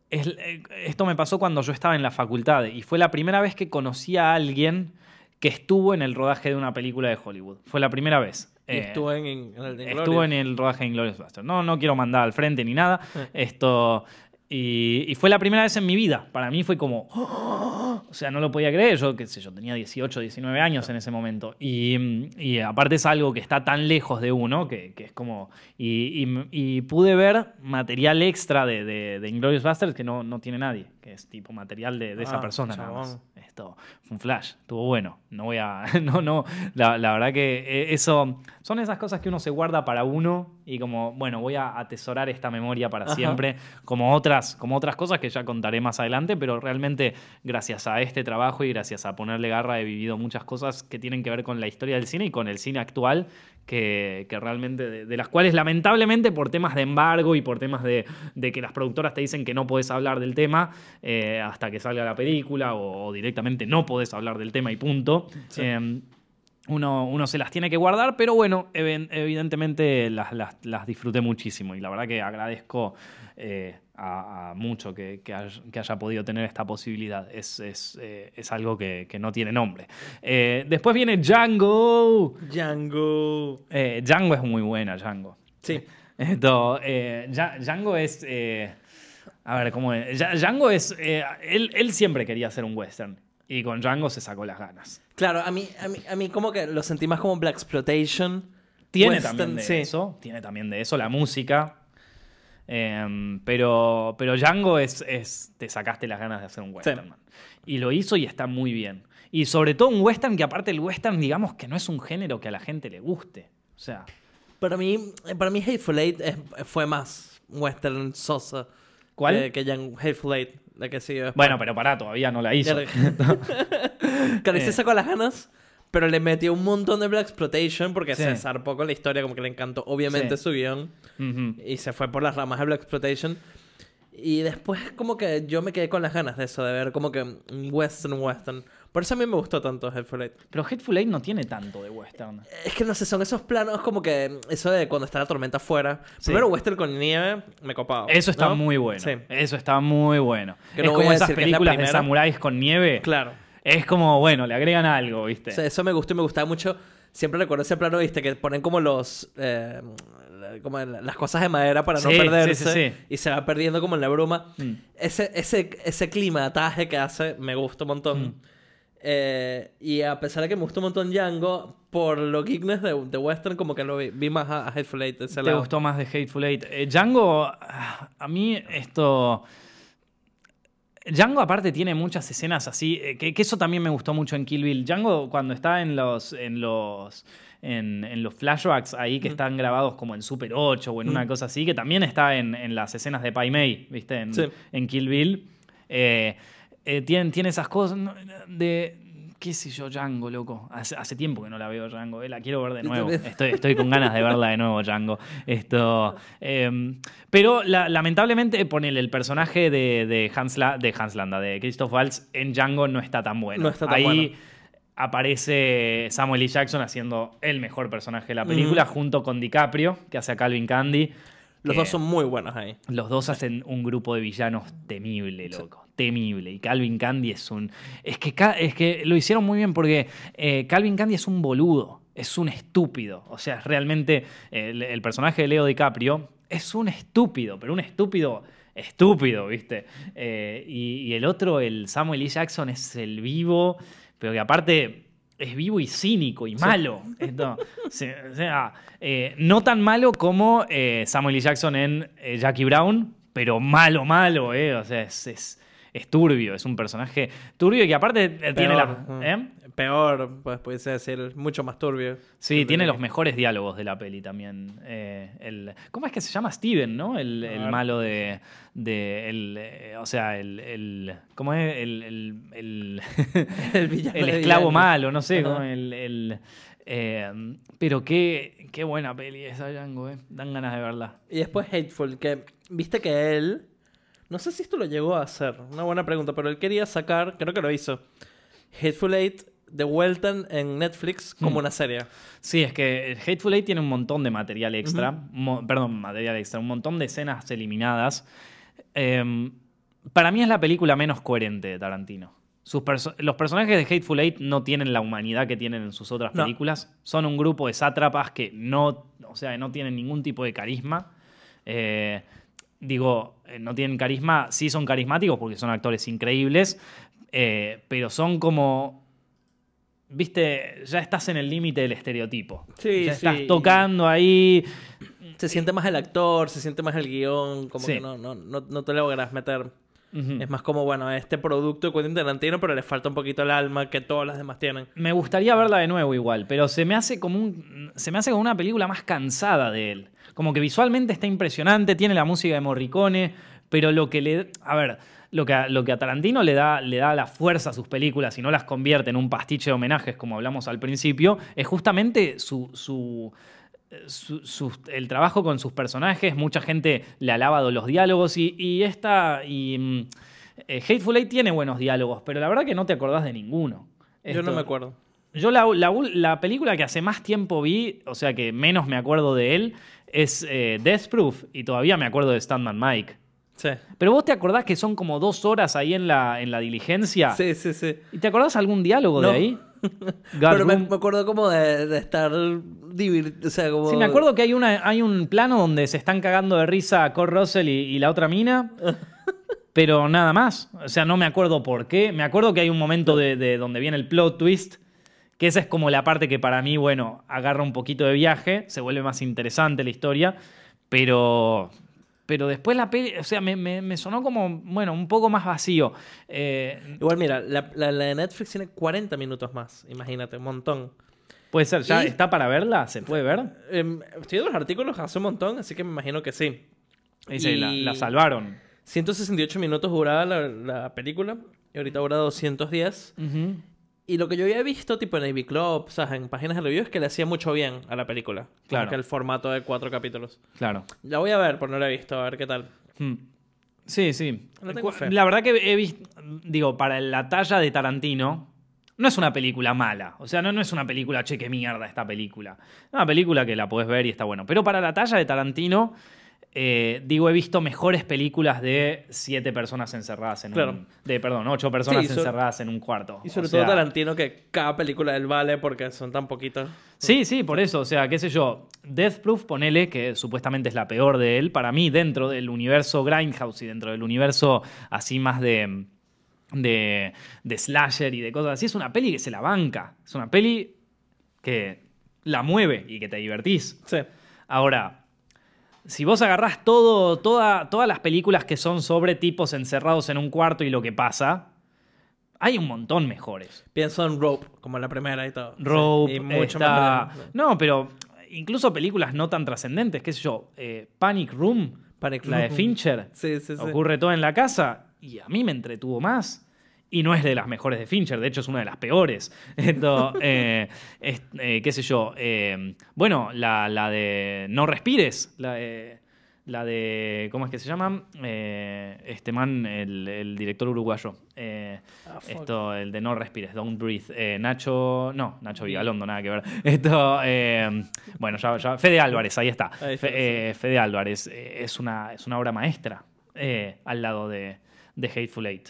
es- eh, esto me pasó cuando yo estaba en la facultad y fue la primera vez que conocí a alguien que estuvo en el rodaje de una película de Hollywood. Fue la primera vez. Y Eh, estuvo en, en Estuvo en el rodaje de Inglorious Bastards. No, no quiero mandar al frente ni nada. Eh. Esto. Y, y fue la primera vez en mi vida. Para mí fue como. ¡oh! O sea, no lo podía creer. Yo, qué sé yo, tenía 18, 19 años en ese momento. Y, y aparte es algo que está tan lejos de uno que, que es como. Y, y- pude ver material extra de, de, de Inglourious Bastards que no, no tiene nadie. Que es tipo material de, de esa Ah, persona nada más. Esto fue un flash, estuvo bueno. No voy a. No, no. La, la verdad que eh, eso. Son esas cosas que uno se guarda para uno y como, bueno, voy a atesorar esta memoria para Ajá. siempre. Como otras, como otras cosas que ya contaré más adelante, pero realmente, gracias a este trabajo y gracias a ponerle garra, he vivido muchas cosas que tienen que ver con la historia del cine y con el cine actual. Que, que realmente, de, de las cuales lamentablemente por temas de embargo y por temas de, de que las productoras te dicen que no podés hablar del tema eh, hasta que salga la película o, o directamente no podés hablar del tema y punto. Sí. Eh, uno, uno se las tiene que guardar, pero bueno, evidentemente las, las- las disfruté muchísimo y la verdad que agradezco eh, a, a mucho que, que hay- que haya podido tener esta posibilidad. Es, es, eh, es algo que, que no tiene nombre. Eh, después viene Django. Django. Django es muy buena, Django. Sí. Esto, Ja- Django es. Eh, a ver, ¿cómo es? Ja- Django es. eh, él, él siempre quería hacer un western. Y con Django se sacó las ganas. Claro, a mí, a mí, a mí como que lo sentí más como Black Exploitation. Tiene Western, también de sí. eso. Tiene también de eso la música. Em, pero, pero Django es, es. Te sacaste las ganas de hacer un western. Sí. man. Y lo hizo y está muy bien. Y sobre todo un western que, aparte, el western, digamos que no es un género que a la gente le guste. O sea. Para mí, para mí Hateful Eight fue más western sosa. ¿Cuál? Que, que Hateful Eight, la que después. Bueno, pero pará, todavía no la hizo. Claro, y se sacó las ganas, pero le metió un montón de Black Exploitation porque Sí. se zarpó con la historia, como que le encantó obviamente Sí. su guion. Ujú. Y se fue por las ramas de Black Exploitation. Y después como que yo me quedé con las ganas de eso, de ver como que un western, western. Por eso a mí me gustó tanto Hateful Eight. Pero Hateful Eight no tiene tanto de western. Es que no sé, son esos planos como que eso de cuando está la tormenta afuera. Sí. Primero western con nieve, me copaba. Eso está ¿no? muy bueno. Sí. Eso está muy bueno. Que es no como esas que es películas de samuráis con nieve. Claro. Es como, bueno, le agregan algo, ¿viste? O sea, eso me gustó y me gustaba mucho. Siempre recuerdo ese plano, viste, que ponen como los. eh, como las cosas de madera para no Sí, perderse. sí, sí. Y se va perdiendo como en la bruma. Mm. Ese, ese, ese clima de ataje que hace me gusta un montón. Mm. Eh, y a pesar de que me gustó un montón Django, por lo geekness de, de Western, como que lo vi, vi más a, a Hateful Eight ese ¿Te lado. gustó más de Hateful Eight? Eh, Django, ah, a mí esto... Django aparte tiene muchas escenas así, eh, que, que eso también me gustó mucho en Kill Bill. Django cuando está en los... En los en, en los flashbacks ahí que están grabados como en Super 8 o en una cosa así, que también está en, en las escenas de Pai Mei, ¿viste? En, Sí. en Kill Bill. Eh, eh, tiene, tiene esas cosas de... ¿Qué sé yo, Django, loco? Hace, hace tiempo que no la veo, Django. eh, la quiero ver de nuevo. Estoy, estoy con ganas de verla de nuevo, Django. Esto, eh, pero la- lamentablemente, ponele el personaje de, de, Hans, La- de de Christoph Waltz, en Django no está tan bueno. No está tan Ahí bueno. aparece Samuel L. Jackson haciendo el mejor personaje de la película, junto con DiCaprio, que hace a Calvin Candy. Los dos son muy buenos ahí. los dos hacen un grupo de villanos temible, loco. Temible. Y Calvin Candy es un. Es que, es que lo hicieron muy bien porque eh, Calvin Candy es un boludo. Es un estúpido. O sea, realmente el, el personaje de Leo DiCaprio es un estúpido, pero un estúpido. Estúpido, ¿viste? Eh, y, y el otro, el Samuel L. Jackson, es el vivo, pero que aparte es vivo y cínico y malo. Esto, se- o sea, eh, no tan malo como eh, Samuel L. Jackson en Jackie Brown, pero malo, malo, ¿eh? O sea, es, es, es turbio, es un personaje turbio y que aparte eh, tiene la... Peor, ¿eh? Peor, pues pudiese decir, mucho más turbio. Sí, tiene los mejores diálogos de la peli también. Eh, el, ¿Cómo es que se llama Steven, no? El, malo de. de el, eh, o sea, el, el. ¿Cómo es? El. El, esclavo malo, no sé. El, eh, pero qué, qué buena peli esa Django, ¿eh? Dan ganas de verla. Y después Hateful, que viste que él. No sé si esto lo llegó a hacer, una buena pregunta, pero él quería sacar, creo que lo hizo, Hateful Eight de vuelta en- Netflix como Mm. una serie. Sí, es que Hateful Eight tiene un montón de material extra. mo- perdón, material extra. Un montón de escenas eliminadas. Eh, para mí es la película menos coherente de Tarantino. Sus perso- los personajes de Hateful Eight no tienen la humanidad que tienen en sus otras No. películas. Son un grupo de sátrapas que no, o sea, no tienen ningún tipo de carisma. Eh, digo, eh, no tienen carisma, sí son carismáticos porque son actores increíbles, eh, pero son como viste, ya estás en el límite del estereotipo. Sí, ya sí. estás tocando ahí. Se siente más el actor, se siente más el guion, como Sí. que no, no, no, no te logras meter. Es más como, bueno, este producto de Quentin Tarantino, pero le falta un poquito el alma que todas las demás tienen. Me gustaría verla de nuevo igual, pero se me hace como un, se me hace como una película más cansada de él. Como que visualmente está impresionante, tiene la música de Morricone, pero lo que le, a ver, lo que a, lo que a Tarantino le da, le da la fuerza a sus películas y no las convierte en un pastiche de homenajes como hablamos al principio, es justamente su, su su- el trabajo con sus personajes, mucha gente le ha alabado los diálogos y, y esta y mm, eh, Hateful Eight tiene buenos diálogos, pero la verdad que no te acordás de ninguno. Yo no me acuerdo. yo la, la ul- la película que hace más tiempo vi, o sea que menos me acuerdo de él, es eh, Death Proof y todavía me acuerdo de Standman Mike. Sí. Pero vos te acordás que son como dos horas ahí en la, en la diligencia. Sí, sí, sí. ¿Y te acordás algún diálogo No. de ahí? Pero me, acuerdo como de, de estar divir- O sea, como. Sí, me acuerdo que hay, una, hay un plano donde se están cagando de risa Cor Russell y, y la otra mina. pero nada más. O sea, no me acuerdo por qué. Me acuerdo que hay un momento de, de donde viene el plot twist. Que esa es como la parte que para mí, bueno, agarra un poquito de viaje. Se vuelve más interesante la historia. Pero. Pero después la peli. O sea, me, me- me sonó como, bueno, un poco más vacío. Eh, Igual, mira, la, la- la de Netflix tiene 40 minutos más. Imagínate, un montón. puede ser, ¿ya Y- está para verla? ¿Se puede ver? Em, estoy los artículos hace un montón, así que me imagino que sí. La, Y- la salvaron. 168 minutos duraba la, la película y ahorita dura 210. Ujú. Y lo que yo había visto, tipo en AV Club, o sea, en páginas de review, es que le hacía mucho bien a la película. Como Claro. que el formato de cuatro capítulos. Claro. La voy a ver, por no la he visto, a ver qué tal. Hmm. Sí, sí. No tengo Cu- fe. La verdad que he visto, digo, para la talla de Tarantino, no es una película mala. O sea, no, no es una película, che, qué mierda esta película. Es una película que la podés ver y está bueno. Pero para la talla de Tarantino, eh, digo, he visto mejores películas de siete personas encerradas en Claro. un. De, perdón, ocho personas Sí, so- encerradas en un cuarto. Y sobre O sea, todo Tarantino, que cada película del vale porque son tan poquitas. Sí, sí, por eso. O sea, qué sé yo. Death Proof, ponele, que supuestamente es la peor de él. Para mí, dentro del universo Grindhouse y dentro del universo así más de. de. de slasher y de cosas así, es una peli que se la banca. Es una peli que la mueve y que te divertís. Sí. Ahora, si vos agarrás todo, toda- todas las películas que son sobre tipos encerrados en un cuarto y lo que pasa, hay un montón mejores. Pienso en Rope, como la primera y todo. Rope, Sí, y mucho está- más. No, pero incluso películas no tan trascendentes, qué sé yo, eh, Panic Room, Panic la de. Fincher, Sí, sí, sí. ocurre todo en la casa y a mí me entretuvo más. Y no es de las mejores de Fincher, de hecho es una de las peores. Esto, eh, es- eh, qué sé yo. eh, bueno, la, la de No Respires, la de, la de. ¿Cómo es que se llama? Este man, el, el director uruguayo. Ah, esto, el de No Respires, Don't Breathe. Nacho. No, Nacho Vigalondo, nada que ver. Esto. bueno, ya, ya- Fede Álvarez, ahí está. Ahí está, Fe- Fede Álvarez es, una, es una obra maestra al lado de, de Hateful Eight.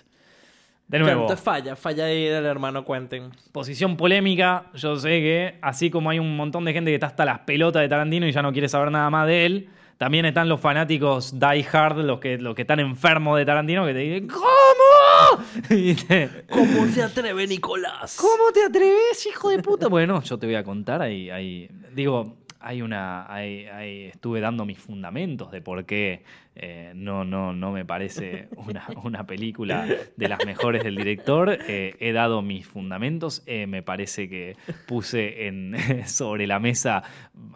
De nuevo, falla, falla ahí el hermano Quentin. posición polémica. Yo sé que, así como hay un montón de gente que está hasta las pelotas de Tarantino y ya no quiere saber nada más de él, también están los fanáticos die hard, los que, los que están enfermos de Tarantino, que te dicen: ¿Cómo? Te- ¿Cómo se atreve Nicolás? ¿Cómo te atreves, hijo de puta? Bueno, yo te voy a contar ahí, ahí digo, hay una, hay- hay- estuve dando mis fundamentos de por qué eh, no, no, no me parece una, una película de las mejores del director. Eh, he dado mis fundamentos, eh, me parece que puse en, sobre la mesa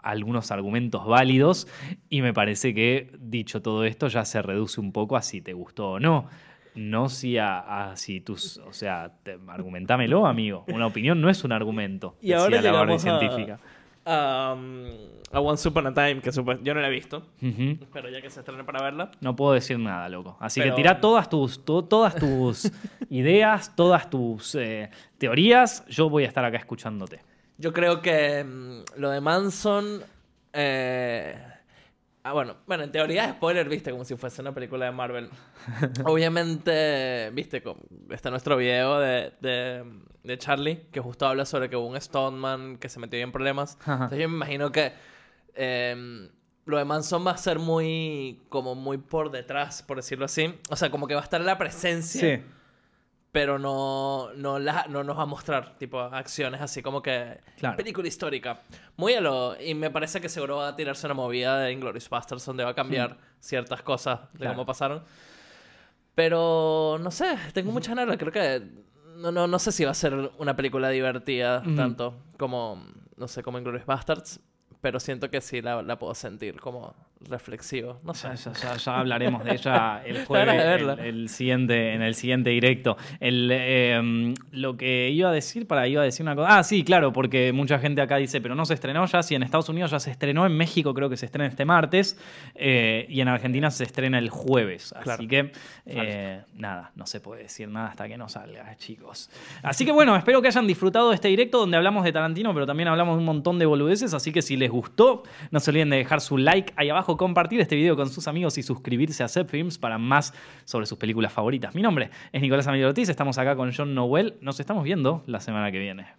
algunos argumentos válidos y me parece que, dicho todo esto, ya se reduce un poco a si te gustó o no. No si a, a si tus. O sea, te- argumentámelo, amigo. Una opinión no es un argumento. Y ahora la llegamos a, científica. A, um, a Once Upon a Time, que supo- yo no la he visto, Ujú. pero ya que se estrena para verla. No puedo decir nada, loco. Así Pero- que tira todas tus, to- todas tus ideas, todas tus eh, teorías. Yo voy a estar acá escuchándote. Yo creo que mm, lo de Manson. eh, Ah, bueno, bueno, en teoría es spoiler, viste, como si fuese una película de Marvel. Obviamente, viste, está nuestro video de, de, de Charlie, que justo habla sobre que hubo un Stoneman que se metió en problemas. Ajá. Entonces yo me imagino que eh, lo de Manson va a ser muy, como muy por detrás, por decirlo así. O sea, como que va a estar la presencia pero no, no, la- no nos va a mostrar tipo acciones así como que Claro. película histórica. Muy a lo... Y me parece que seguro va a tirarse una movida de Inglourious Basterds donde va a cambiar ciertas cosas de Hmm. Claro. cómo pasaron. Pero no sé, tengo mucha ganas. Creo que no, no, no sé si va a ser una película divertida Ujú. tanto como, no sé, como Inglourious Basterds. Pero siento que sí la, la puedo sentir como reflexivo. No sé. Ya, ya- ya- ya hablaremos de ella el jueves, el, el siguiente, en el siguiente directo. El, eh, lo que iba a decir, para iba a decir una cosa. Ah, sí, claro, porque mucha gente acá dice, pero no se estrenó ya. Sí, en Estados Unidos ya se estrenó, en México creo que se estrena este martes eh, y en Argentina se estrena el jueves. Así Claro. que eh, nada, no se puede decir nada hasta que no salga, chicos. Así que bueno, espero que hayan disfrutado de este directo donde hablamos de Tarantino, pero también hablamos de un montón de boludeces. Así que si les gustó, no se olviden de dejar su like ahí compartir este video con sus amigos y suscribirse a Zep Films para más sobre sus películas favoritas. Mi nombre es Nicolás Emilio Ortiz, estamos acá con John Noel. Nos estamos viendo la semana que viene.